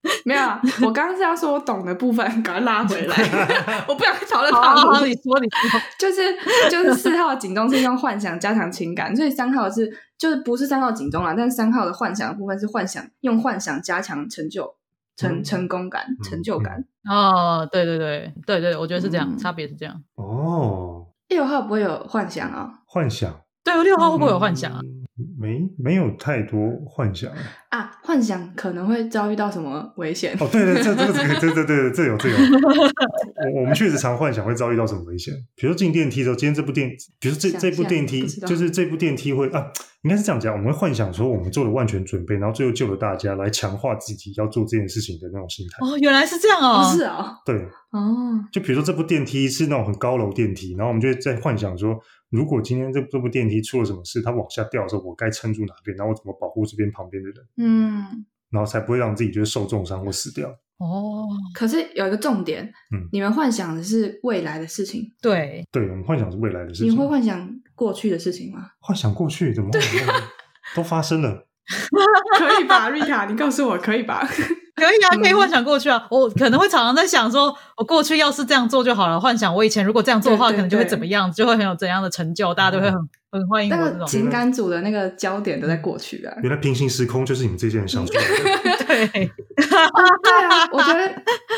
哦 没有啊，我刚刚是要说我懂的部分，赶快拉回来。我不想讨论他你，说，你说。就是就是四号警钟是用幻想加强情感，所以三号是就是不是三号警钟啦，但是三号的幻想的部分是幻想用幻想加强成就成嗯成功感、成就感。哦，对对对对对，我觉得是这样，嗯差别是这样。哦，六号不会有幻想啊幻想对，六号会不会有幻想啊？嗯没没有太多幻想。啊，幻想可能会遭遇到什么危险？哦，对对，这这个 这个这这这这有这有。我我们确实常幻想会遭遇到什么危险，比如说进电梯的时候，今天这部电，比如说这这部电梯就是这部电梯会啊，应该是这样讲，我们会幻想说我们做了万全准备，然后最后救了大家，来强化自己要做这件事情的那种心态。哦，原来是这样不哦。是哦，对，哦，就比如说这部电梯是那种很高楼电梯，然后我们就会在幻想说，如果今天这这部电梯出了什么事，它往下掉的时候，我该撑住哪边，然后我怎么保护这边旁边的人，嗯。然后才不会让自己就是受重伤或死掉。哦，可是有一个重点，嗯你们幻想的是未来的事情，对，对，我们幻想是未来的事情你，会幻想过去的事情吗？幻想过去怎么会都发生了？可以吧，瑞卡，你告诉我可以吧？可以啊，可以幻想过去啊。我可能会常常在想说，我过去要是这样做就好了。幻想我以前如果这样做的话，对对可能就会怎么样，就会很有怎样的成就，大家都会很很欢迎我那这种。个情感组的那个焦点都在过去啊。原来平行时空就是你们这些人想出来的。对，对啊，我觉得，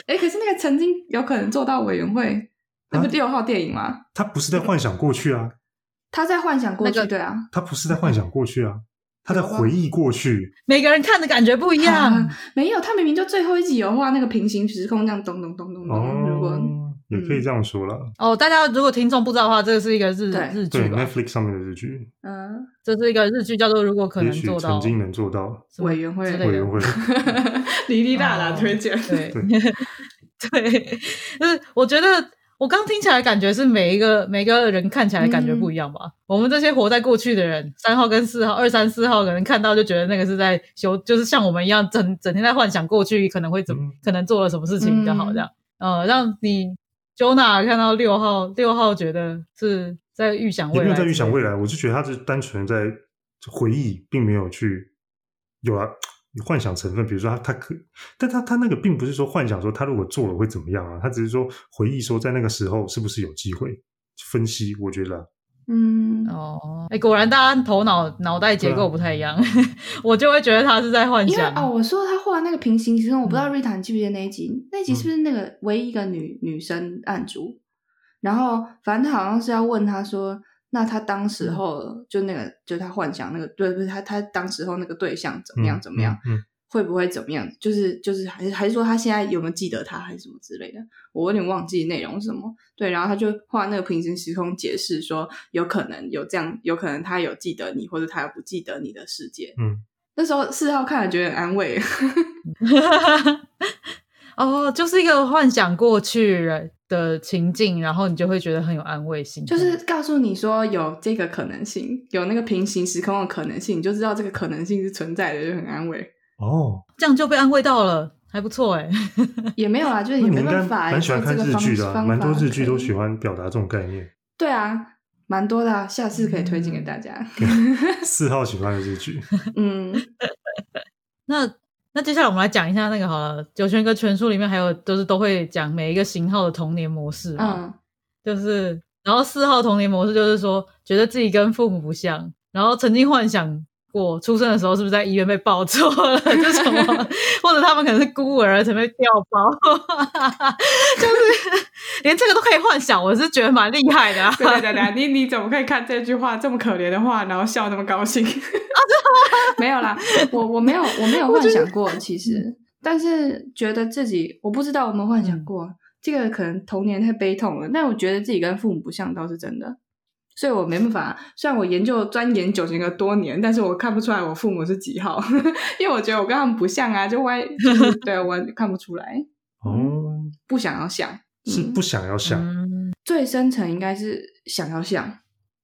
哎，可是那个曾经有可能做到委员会，那不啊六号电影吗？他不是在幻想过去啊，他在幻想过去，那个对啊，他不是在幻想过去啊，他在回忆过去。每个人看的感觉不一样。啊没有，他明明就最后一集有画那个平行时空，这样咚咚咚咚咚。如果哦，也可以这样说了。哦，大家如果听众不知道的话，这个是一个日日剧对？，Netflix 上面的日剧，嗯，这是一个日剧，叫做《如果可能做到曾经能做到委员会的委员会。哩哩 啦啦哦推荐，对 对 对，就是我觉得我刚听起来感觉是每一个每个人看起来感觉不一样吧。我们这些活在过去的人，三号跟四号、二三四号可能看到就觉得那个是在修，就是像我们一样整整天在幻想过去可能会怎么，嗯可能做了什么事情比较好，嗯这样。呃，让你 Jona 看到六号，六号觉得是在预想未来，也没有在预想未来，我就觉得他是单纯在回忆，并没有去有啊幻想成分。比如说他他可，但他他那个并不是说幻想说他如果做了会怎么样啊，他只是说回忆说在那个时候是不是有机会分析。我觉得啊嗯，哦，哎，果然大家头脑脑袋结构不太一样，我就会觉得他是在幻想。因为哦，我说他画那个平行时空，我不知道嗯瑞塔你记不记得那一集？那一集是不是那个唯一一个女女生案主？然后反正他好像是要问他说，那他当时候就那个，就他幻想那个，对不是他他当时候那个对象怎么样嗯怎么样，嗯嗯会不会怎么样？就是就是还是还是说他现在有没有记得他还是什么之类的？我有点忘记内容是什么。对，然后他就画那个平行时空解释说，有可能有这样，有可能他有记得你，或者他有不记得你的世界。嗯，那时候四号看了觉得很安慰。哦，就是一个幻想过去人的情境，然后你就会觉得很有安慰性。就是告诉你说有这个可能性，有那个平行时空的可能性，你就知道这个可能性是存在的，就很安慰。哦，这样就被安慰到了，还不错哎。也没有啊，就是你没办法。蛮喜欢看日剧的、啊，蛮多日剧都喜欢表达这种概念。对啊，蛮多的啊、下次可以推荐给大家。四号喜欢的日剧，嗯，那那接下来我们来讲一下那个好了，九泉跟全书里面还有就是都会讲每一个型号的童年模式嘛，嗯，就是然后四号童年模式就是说觉得自己跟父母不像，然后曾经幻想。过出生的时候是不是在医院被抱错了？就什么，或者他们可能是孤儿，才被调包，就是连这个都可以幻想，我是觉得蛮厉害的、啊。对对对对，你你怎么可以看这句话这么可怜的话，然后笑那么高兴？没有啦，我我没有我没有幻想过，其实，但是觉得自己我不知道我们幻想过、这个，可能童年太悲痛了。但我觉得自己跟父母不像倒是真的，所以我没办法。虽然我研究钻研九型格多年，但是我看不出来我父母是几号，因为我觉得我跟他们不像啊，就歪，就是 对我看不出来，哦，不想要像，嗯是不想要像，嗯，最深层应该是想要像，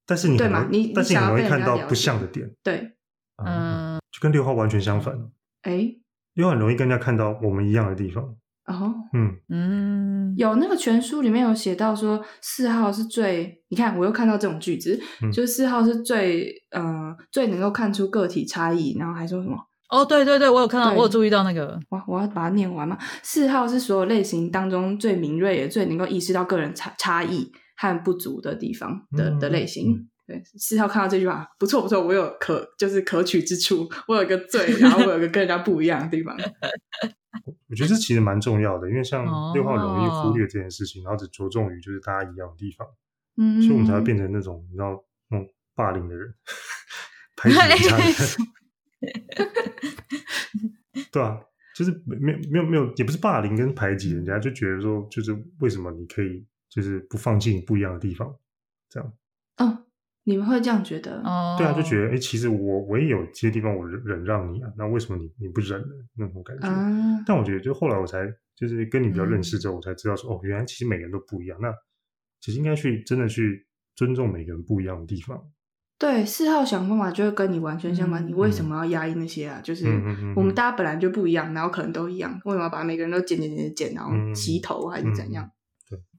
但是你对吗你但是你很容易看到不像的点，对，啊，嗯就跟六号完全相反。哎，六号很容易跟人家看到我们一样的地方，哦。嗯，嗯，有那个全书里面有写到说，四号是最，你看我又看到这种句子，嗯就是四号是最呃最能够看出个体差异，然后还说什么？哦，对对对，我有看到，我有注意到那个，哇，我要把它念完嘛。四号是所有类型当中最敏锐也最能够意识到个人差差异和不足的地方的、嗯的类型。嗯对，四号看到这句话不错不错，我有可就是可取之处，我有一个最，然后我有一个跟人家不一样的地方。我觉得这其实蛮重要的，因为像哦六号容易忽略这件事情，然后只着重于就是大家一样的地方，嗯，所以我们才会变成那种你知道那种霸凌的人，排挤 人家的人，对啊，就是没没有没有没有，也不是霸凌跟排挤人家，就觉得说就是为什么你可以就是不放弃你不一样的地方，这样。哦，你们会这样觉得？哦，对啊，就觉得哎、诶其实我我也有些地方我忍忍让你啊，那为什么你你不忍呢？那种感觉。啊，但我觉得，就后来我才就是跟你比较认识嗯之后，我才知道说，哦，原来其实每个人都不一样。那其实应该去真的去尊重每个人不一样的地方。对，四号想方法就会跟你完全相反。嗯你为什么要压抑那些啊？就是我们嗯大家本来就不一样，然后可能都一样，为什么要把每个人都剪剪剪剪，然后嗯齐头还是怎样？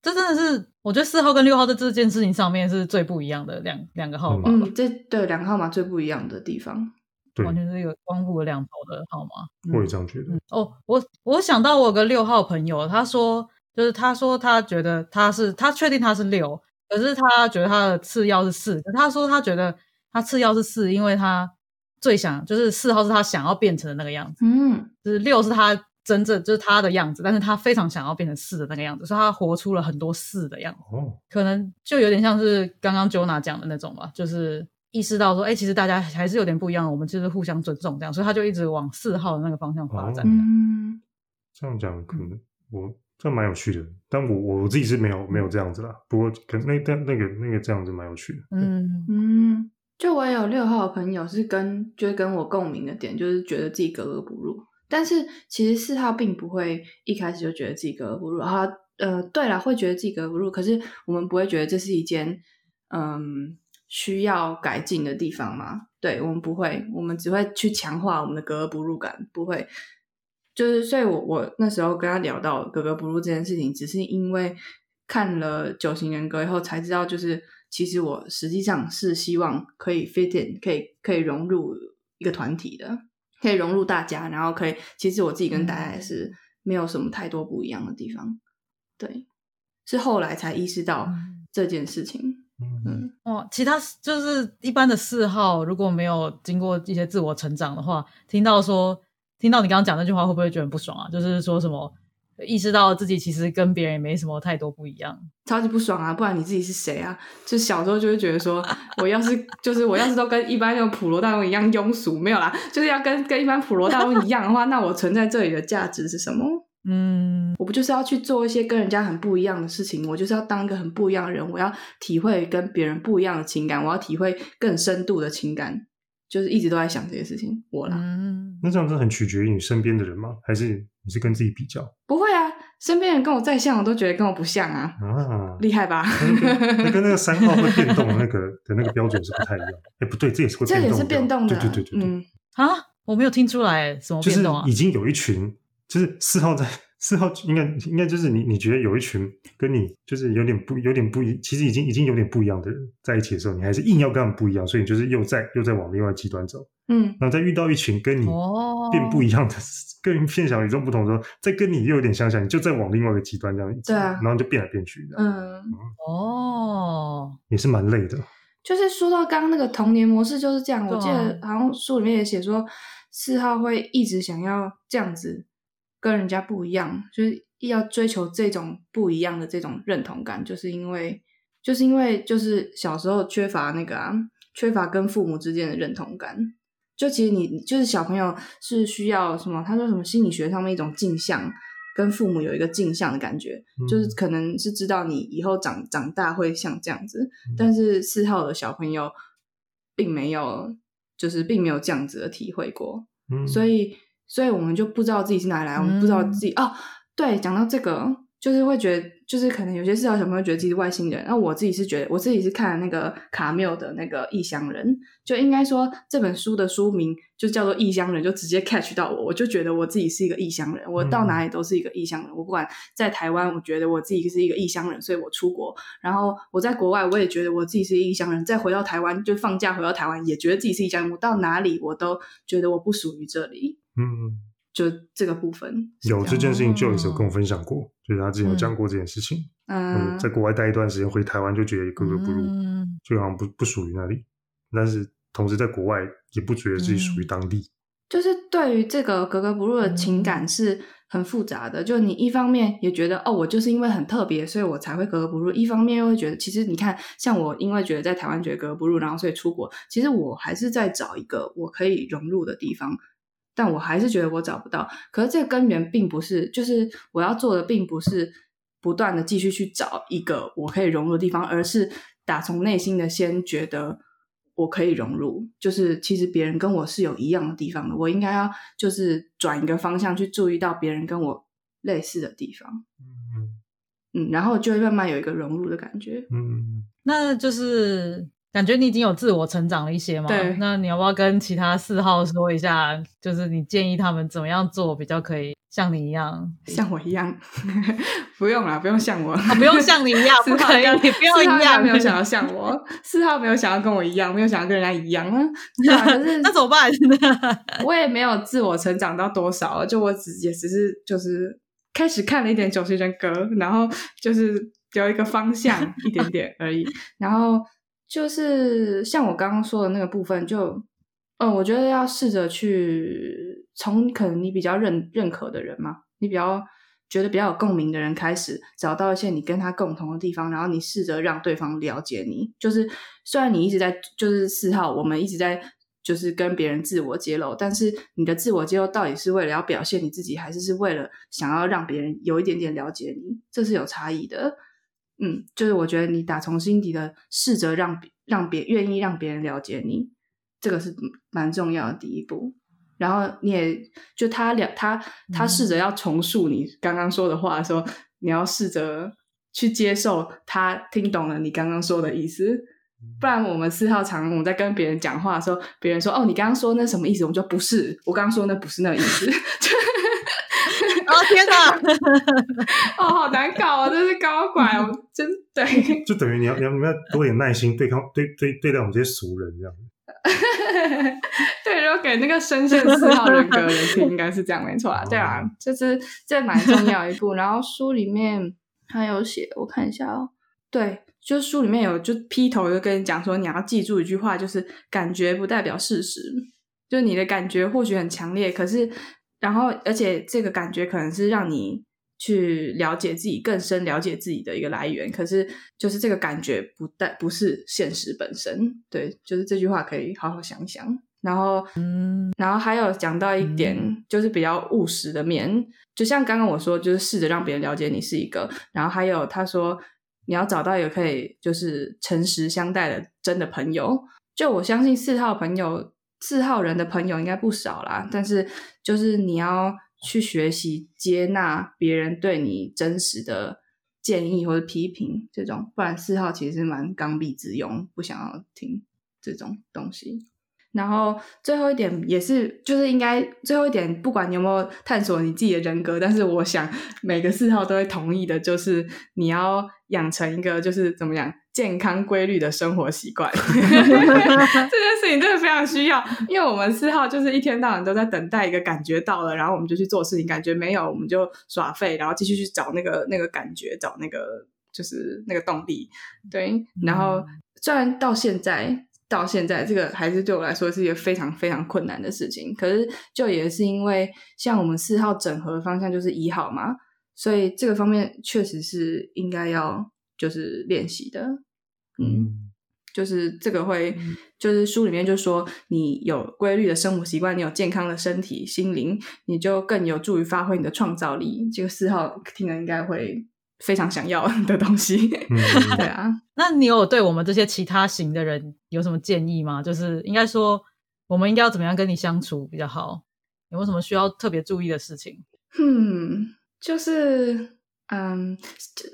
这真的是，我觉得四号跟六号在这件事情上面是最不一样的两两个号码吧，嗯，这对两个号码最不一样的地方。对，完全是一个光谱的两头的号码。我也这样觉得。嗯，哦，我我想到我有个六号朋友，他说就是他说他觉得他是他确定他是六，可是他觉得他的次要是四，可他说他觉得他次要是四，因为他最想就是四号是他想要变成的那个样子，嗯就是六是他真正就是他的样子，但是他非常想要变成四的那个样子，所以他活出了很多四的样子，哦，可能就有点像是刚刚 Jona 讲的那种吧，就是。意识到说，哎、其实大家还是有点不一样，我们就是互相尊重这样，所以他就一直往四号的那个方向发展。嗯，这样讲可能我这蛮有趣的，但我我自己是没有没有这样子啦。不过可那但那个那个这样子蛮有趣的。嗯嗯，就我也有六号的朋友是跟就是跟我共鸣的点，就是觉得自己格格不入。但是其实四号并不会一开始就觉得自己格格不入，然后呃，对了，会觉得自己格格不入，可是我们不会觉得这是一件嗯需要改进的地方嘛？对我们不会，我们只会去强化我们的格格不入感，不会。就是，所以我我那时候跟他聊到格格不入这件事情，只是因为看了九型人格以后才知道，就是其实我实际上是希望可以 fit in，可以可以融入一个团体的，可以融入大家，然后可以，其实我自己跟大家也是没有什么太多不一样的地方，对，是后来才意识到嗯。这件事情，嗯，嗯。哦，其他就是一般的四号，如果没有经过一些自我成长的话，听到说听到你刚刚讲那句话，会不会觉得很不爽啊？就是说什么意识到自己其实跟别人也没什么太多不一样。超级不爽啊！不然你自己是谁啊？就小时候就会觉得说，我要是就是我要是都跟一般那种普罗大众一样庸俗，没有啦，就是要跟跟一般普罗大众一样的话，那我存在这里的价值是什么？嗯我不就是要去做一些跟人家很不一样的事情？我就是要当一个很不一样的人，我要体会跟别人不一样的情感，我要体会更深度的情感，就是一直都在想这些事情。我啦，嗯，那这样子很取决于你身边的人吗？还是你是跟自己比较？不会啊，身边人跟我再像，我都觉得跟我不像啊，啊，厉害吧？那跟那个 三号会变动的那个的那个标准是不太一样。哎，不对，这也是会这也变动的，是变动的，对对对对对，嗯，啊，我没有听出来什么就是变动啊已。经有一群，就是四号在 四号应该应该就是你你觉得有一群跟你就是有点不有点不一，其实已经已经有点不一样的人在一起的时候，你还是硬要跟他们不一样，所以你就是又在又在往另外极端走。嗯，然后再遇到一群跟你哦。变不一样的、跟偏小与众不同的时候，再跟你又有点相像，你就再往另外一个极端这样对啊。然后就变来变去，嗯，嗯，哦，也是蛮累的。就是说到刚刚那个童年模式就是这样，啊。我记得好像书里面也写说，四号会一直想要这样子跟人家不一样，就是要追求这种不一样的这种认同感，就是因为就是因为就是小时候缺乏那个啊，缺乏跟父母之间的认同感。就其实你就是小朋友是需要什么？他说什么心理学上面一种镜像，跟父母有一个镜像的感觉，嗯就是可能是知道你以后长长大会像这样子，嗯但是四号的小朋友并没有，就是并没有这样子的体会过，嗯，所以，所以我们就不知道自己是哪里来，我们不知道自己哦。对，讲到这个，就是会觉得，就是可能有些四号小朋友觉得自己是外星人，那我自己是觉得，我自己是看那个卡缪的那个《异乡人》，就应该说这本书的书名就叫做《异乡人》，就直接 catch 到我，我就觉得我自己是一个异乡人，我到哪里都是一个异乡人，我不管在台湾，我觉得我自己是一个异乡人，所以我出国，然后我在国外，我也觉得我自己是异乡人，再回到台湾，就放假回到台湾，也觉得自己是异乡人，我到哪里我都觉得我不属于这里。嗯，就这个部分是有这件事情哦，Joyce 有跟我分享过，就是他之前有讲过这件事情。嗯嗯，在国外待一段时间，回台湾就觉得格格不入，嗯就好像不不属于那里。但是同时在国外也不觉得自己属于当地。就是对于这个格格不入的情感是很复杂的。就你一方面也觉得哦，我就是因为很特别，所以我才会格格不入；一方面又会觉得，其实你看，像我因为觉得在台湾觉得格格不入，然后所以出国，其实我还是在找一个我可以融入的地方。但我还是觉得我找不到，可是这个根源并不是，就是我要做的并不是不断的继续去找一个我可以融入的地方，而是打从内心的先觉得我可以融入，就是其实别人跟我是有一样的地方的，我应该要就是转一个方向去注意到别人跟我类似的地方，嗯嗯，然后就会慢慢有一个融入的感觉。嗯，那就是感觉你已经有自我成长了一些嘛。对那你要不要跟其他四号说一下，就是你建议他们怎么样做比较可以像你一样？像我一样，不用啦，不用像我，啊不用像你一样，四不可以，号你不要一样。没有想要像我，四号没有想要跟我一样，没有想要跟人家一样啊。那怎么办？我也没有自我成长到多少，就我只也只是就是开始看了一点九型人格，然后就是有一个方向一点点而已。然后就是像我刚刚说的那个部分就，嗯，我觉得要试着去从可能你比较认认可的人嘛，你比较觉得比较有共鸣的人开始，找到一些你跟他共同的地方，然后你试着让对方了解你。就是虽然你一直在就是四号，我们一直在就是跟别人自我揭露，但是你的自我揭露到底是为了要表现你自己，还是是为了想要让别人有一点点了解你？这是有差异的。嗯，就是我觉得你打从心底的试着让别让别愿意让别人了解你，这个是蛮重要的第一步。然后你也就他了，他他试着要重述你刚刚说的话的时候，你要试着去接受他听懂了你刚刚说的意思。不然我们四号常我们在跟别人讲话的时候，别人说哦你刚刚说那什么意思，我们就不是，我刚刚说那不是那个意思。哦天哪！哦，好难搞哦，这是高管哦，真对。就等于你要你要你要多点耐心对抗对对对待我们这些俗人这样。对，如果给那个深陷四号人格的人听，应该是这样，没错啊。对啊，这是这蛮重要一步。然后书里面还有写，我看一下哦。对，就是书里面有就劈头就跟你讲说，你要记住一句话，就是感觉不代表事实。就是你的感觉或许很强烈，可是然后而且这个感觉可能是让你去了解自己更深了解自己的一个来源，可是就是这个感觉不但不是现实本身。对，就是这句话可以好好想一想。然后，嗯，然后还有讲到一点，嗯就是比较务实的面，就像刚刚我说，就是试着让别人了解你是一个。然后还有他说，你要找到一个可以就是诚实相待的真的朋友。就我相信四号朋友，四号人的朋友应该不少啦，但是就是你要去学习接纳别人对你真实的建议或者批评这种，不然四号其实是蛮刚愎自用，不想要听这种东西。然后最后一点也是，就是应该最后一点，不管你有没有探索你自己的人格，但是我想每个四号都会同意的，就是你要养成一个就是怎么样健康规律的生活习惯。这件事情真的非常需要，因为我们四号就是一天到晚都在等待一个感觉到了，然后我们就去做事情，感觉没有我们就耍废，然后继续去找那个那个感觉，找那个就是那个动力。对，然后虽然到现在。到现在，这个还是对我来说是一个非常非常困难的事情。可是，就也是因为像我们四号整合方向就是一号嘛，所以这个方面确实是应该要就是练习的。嗯，就是这个会，就是书里面就说，你有规律的生活习惯，你有健康的身体、心灵，你就更有助于发挥你的创造力。这个四号听了应该会。非常想要 的东西，对啊。那你有对我们这些其他型的人有什么建议吗？就是应该说，我们应该要怎么样跟你相处比较好？有没有什么需要特别注意的事情？嗯，就是嗯，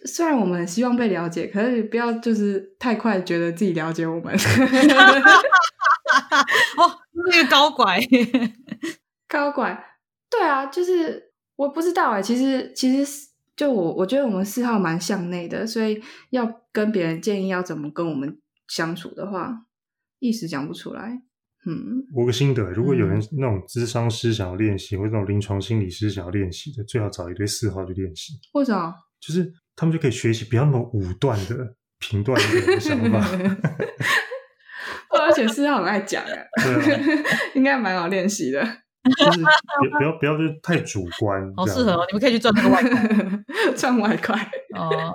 虽然我们希望被了解，可是不要就是太快觉得自己了解我们。哦，那个高拐，高拐，对啊，就是我不知道哎，其实其实。就我，我觉得我们四号蛮向内的，所以要跟别人建议要怎么跟我们相处的话，一时讲不出来。嗯，我个心得，如果有人那种智商师想要练习，或者那种临床心理师想要练习的，最好找一堆四号去练习。为什么？就是他们就可以学习不要那么武断的评断的想法。而且四号很爱讲啊，应该蛮好练习的。就是不要不要就是太主观，好适合哦！你们可以去赚那个外快，赚外快哦。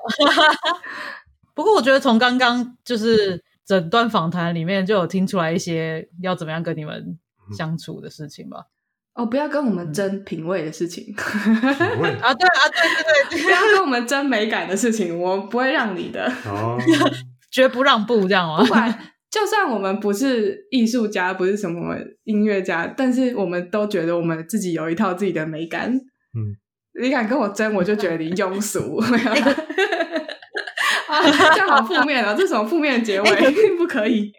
不过我觉得从刚刚就是整段访谈里面就有听出来一些要怎么样跟你们相处的事情吧。哦，不要跟我们争品味的事情。品味啊，对啊，对对对，不要跟我们争美感的事情，我不会让你的哦，绝不让步，这样吗？不管。就算我们不是艺术家，不是什么音乐家，但是我们都觉得我们自己有一套自己的美感。嗯，你敢跟我争，我就觉得你庸俗。这样好负面啊！这什么负面的结尾？不可以。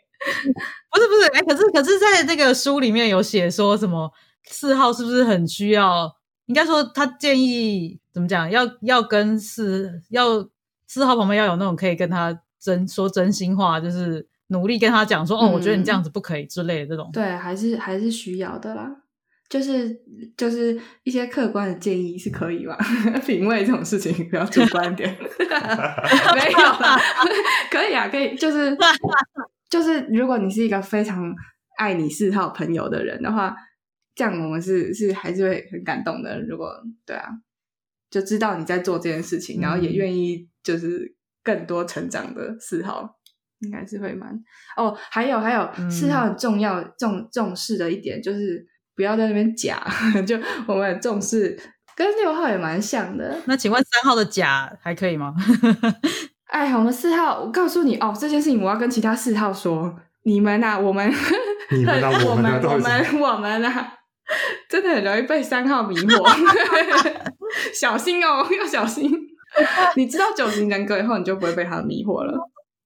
不是不是，哎，可是可是在这个书里面有写说什么四号是不是很需要？应该说他建议怎么讲？要要跟四要四号旁边要有那种可以跟他真说真心话，就是。努力跟他讲说，哦，我觉得你这样子不可以之类的这种，对，还是还是需要的啦。就是就是一些客观的建议是可以吧？品味这种事情不要主观点，没有啦，可以啊，可以，就是就是，如果你是一个非常爱你四号朋友的人的话，这样我们是是还是会很感动的。如果对啊，就知道你在做这件事情，然后也愿意就是更多成长的四号。应该是会蛮哦，还有还有四号很重要重重视的一点就是不要在那边假，就我们很重视，跟六号也蛮像的。那请问三号的假还可以吗？哎，我们四号，我告诉你哦，这件事情我要跟其他四号说，你们呐，我们，你们呐，我们，我们，我们呐，真的很容易被三号迷惑，小心哦，要小心。你知道九型人格以后，你就不会被他迷惑了。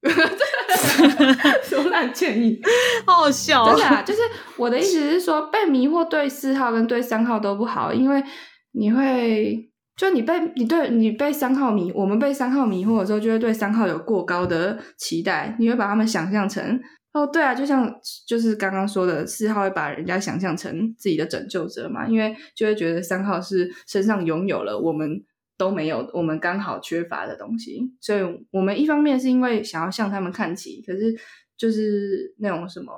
说烂建议，好好笑。真的啊，就是我的意思是说，被迷惑对四号跟对三号都不好，因为你会，就你被你对你被三号迷，我们被三号迷惑的时候，就会对三号有过高的期待，你会把他们想象成，哦，对啊，就像就是刚刚说的，四号会把人家想象成自己的拯救者嘛，因为就会觉得三号是身上拥有了我们。都没有我们刚好缺乏的东西，所以我们一方面是因为想要向他们看齐，可是就是那种什么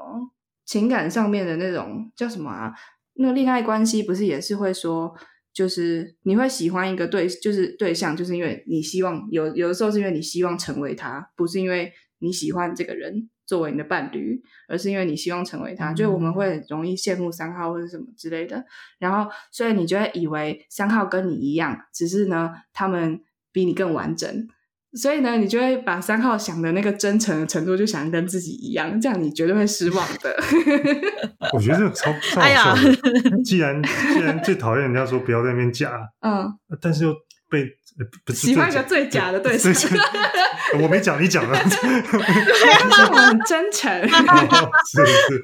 情感上面的那种叫什么啊？那恋爱关系不是也是会说，就是你会喜欢一个对，就是对象，就是因为你希望有有的时候是因为你希望成为他，不是因为你喜欢这个人。作为你的伴侣，而是因为你希望成为他，就我们会很容易羡慕三号或者什么之类的，然后所以你就会以为三号跟你一样，只是呢他们比你更完整，所以呢，你就会把三号想的那个真诚的程度，就想跟自己一样，这样你绝对会失望的。我觉得这个超 超好哎呀笑的。既然既然最讨厌人家说不要在那边假，嗯，但是又被呃不是喜欢一个最最假的对对象，对 我没讲，你讲了，是但是我很真诚。是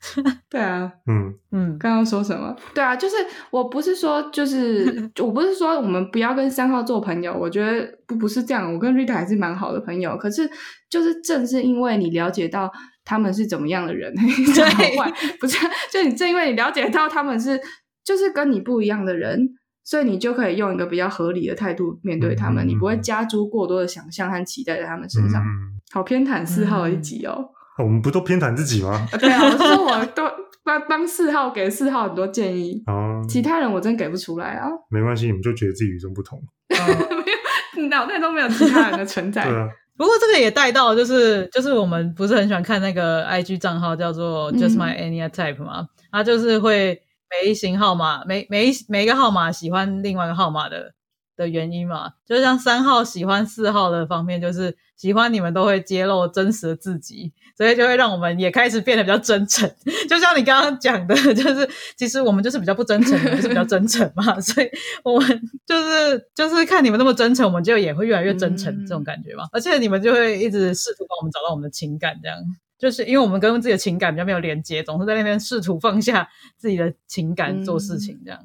是，对啊，嗯嗯刚刚说什么？对啊，就是我不是说，就是我不是说我们不要跟三号做朋友，我觉得不不是这样。我跟 Rita 还是蛮好的朋友，可是就是正是因为你了解到他们是怎么样的人，讲好坏不是，就你正因为你了解到他们是就是跟你不一样的人。所以你就可以用一个比较合理的态度面对他们，嗯你不会加诸过多的想象和期待在他们身上。嗯，好偏袒四号的一集哦。我们不都偏袒自己吗？啊对啊，我是说我都帮帮四号给四号很多建议，啊，其他人我真给不出来啊，没关系，你们就觉得自己与众不同，没 有脑袋都没有其他人的存在。对啊，不过这个也带到，就是就是我们不是很喜欢看那个 IG 账号叫做嗯 Just My Any Type 嘛，他就是会每一型号码每每一每一个号码喜欢另外一个号码的的原因嘛，就像三号喜欢四号的方面，就是喜欢你们都会揭露真实的自己，所以就会让我们也开始变得比较真诚。就像你刚刚讲的，就是其实我们就是比较不真诚，就是比较真诚嘛，所以我们就是就是看你们那么真诚，我们就也会越来越真诚嗯这种感觉嘛。而且你们就会一直试图帮我们找到我们的情感，这样就是因为我们跟自己的情感比较没有连接，总是在那边试图放下自己的情感做事情，这样、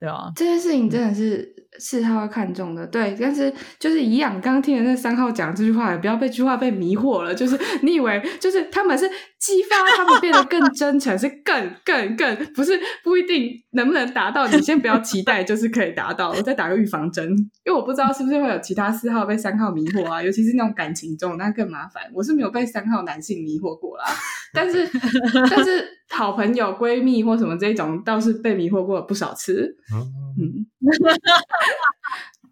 对啊。这件事情真的是四号会看中的，对，但是就是一样，刚刚听的那三号讲这句话，也不要被这句话被迷惑了。就是 你以为就是他们是激发他们变得更真诚，是更更更，不是不一定能不能达到。你先不要期待，就是可以达到。我再打个预防针，因为我不知道是不是会有其他四号被三号迷惑啊，尤其是那种感情中，那更麻烦。我是没有被三号男性迷惑过啦，但是但是好朋友、闺蜜或什么这种，倒是被迷惑过不少次。嗯嗯。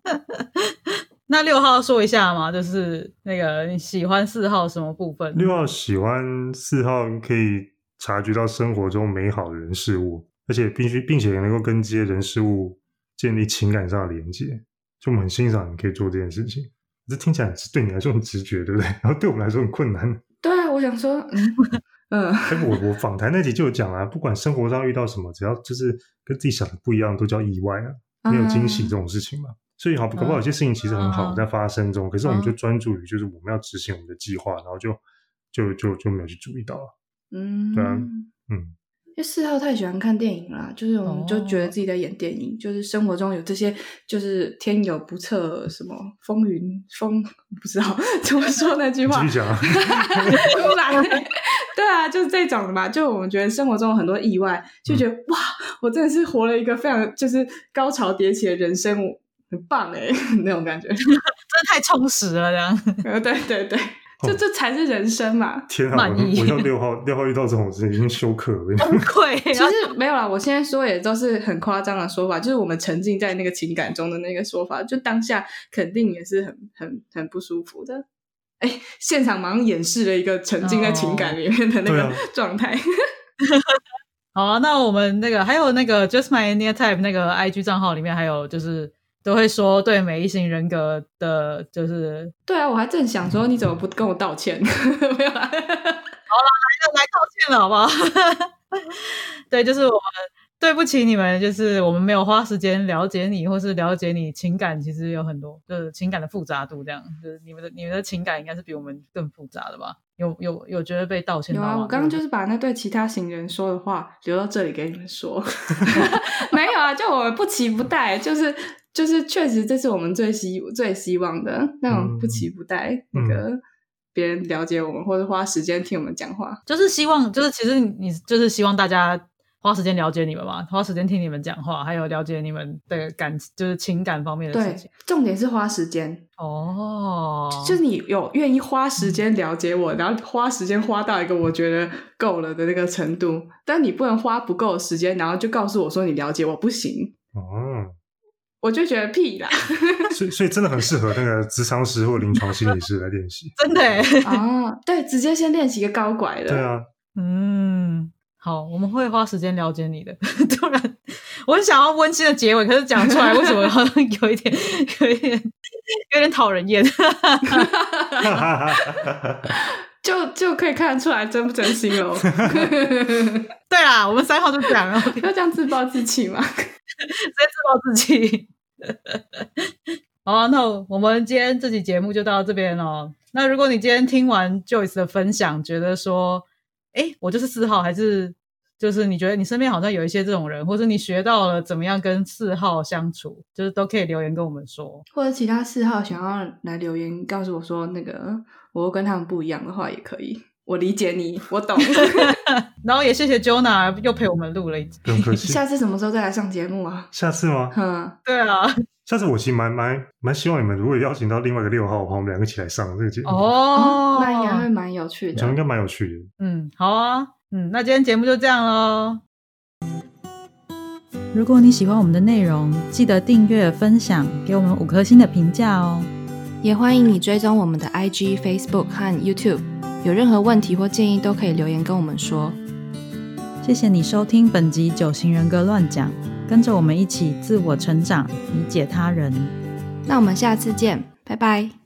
那六号说一下嘛，就是那个你喜欢四号什么部分？六号喜欢四号，可以察觉到生活中美好的人事物，而且必须并且能够跟这些人事物建立情感上的连接，就我们很欣赏你可以做这件事情。这听起来对你来说很直觉，对不对？然后对我们来说很困难。对啊，我想说，嗯 我我访谈那集就有讲啊，不管生活上遇到什么，只要就是跟自己想的不一样，都叫意外啊，没有惊喜这种事情嘛。所以好，搞不好有些事情其实很好嗯在发生中，可是我们就嗯专注于就是我们要执行我们的计划，然后就就就就没有去注意到了。嗯，对啊嗯，因为四号太喜欢看电影了，就是我们就觉得哦自己在演电影，就是生活中有这些，就是天有不测什么风云风，不知道 怎么说那句话继，续讲啊。突然，对啊，就是这种的嘛。就我们觉得生活中有很多意外，就觉得、哇，我真的是活了一个非常就是高潮迭起的人生，我很棒哎，那种感觉。真的太充实了，这样。呃，对对对，就这才是人生嘛。天啊！满意我我要六号，六号遇到这种事已经休克了。崩溃。其实没有啦，我现在说也都是很夸张的说法，就是我们沉浸在那个情感中的那个说法，就当下肯定也是很很很不舒服的。哎，现场马上演示了一个沉浸在情感里面的那个 状态。好啊，那我们那个还有那个 Just My Near Type 那个 IG 账号里面，还有就是都会说对每一型人格的，就是对啊，我还正想说你怎么不跟我道歉？没有啊，来道歉了，好不好？对，就是我们对不起你们，就是我们没有花时间了解你，或是了解你情感，其实有很多就是情感的复杂度，这样就是你们的你们的情感应该是比我们更复杂的吧？有有有觉得被道歉有啊？我刚刚就是把那对其他行人说的话留到这里给你们说。没有啊，就我们不期不待，就是就是确实这是我们最希最希望的那种不期不待，嗯那个别人了解我们或者花时间听我们讲话。就是希望，就是其实你就是希望大家花时间了解你们嘛，花时间听你们讲话，还有了解你们的感，就是情感方面的事对情。，重点是花时间，哦，就是你有愿意花时间了解我，然后花时间花到一个我觉得够了的那个程度，但你不能花不够的时间，然后就告诉我说你了解我不行，哦，我就觉得屁啦。所以所以真的很适合那个智商师或临床心理师来练习。真的啊，哦，对，直接先练习一个高拐的。对啊，嗯，好，我们会花时间了解你的。突然，我很想要温馨的结尾，可是讲出来为什么好像有一点、有一点、有点讨人厌？就就可以看得出来真不真心喽。对啦，我们三号就讲了，要这样自暴自弃嘛？直接自暴自弃。好啊，那我们今天这期节目就到这边哦。那如果你今天听完 Joyce 的分享，觉得说，哎，我就是四号，还是就是你觉得你身边好像有一些这种人，或者你学到了怎么样跟四号相处，就是都可以留言跟我们说。或者其他四号想要来留言告诉我说，那个我跟他们不一样的话，也可以。我理解你，我懂。然后也谢谢 Jonah 又陪我们录了一集。不用客气。下次什么时候再来上节目啊？下次吗？嗯，对啊。下次我其实蛮蛮蛮希望你们如果邀请到另外一个六号的话，我们两个一起来上这个节目。哦，那应该会蛮有趣的。应该蛮有趣的。嗯，好啊。嗯，那今天节目就这样喽。如果你喜欢我们的内容，记得订阅、分享，给我们五颗星的评价哦。也欢迎你追踪我们的 IG、Facebook 和 YouTube。有任何问题或建议，都可以留言跟我们说。谢谢你收听本集《九型人格乱讲》，跟着我们一起自我成长，理解他人。那我们下次见，拜拜。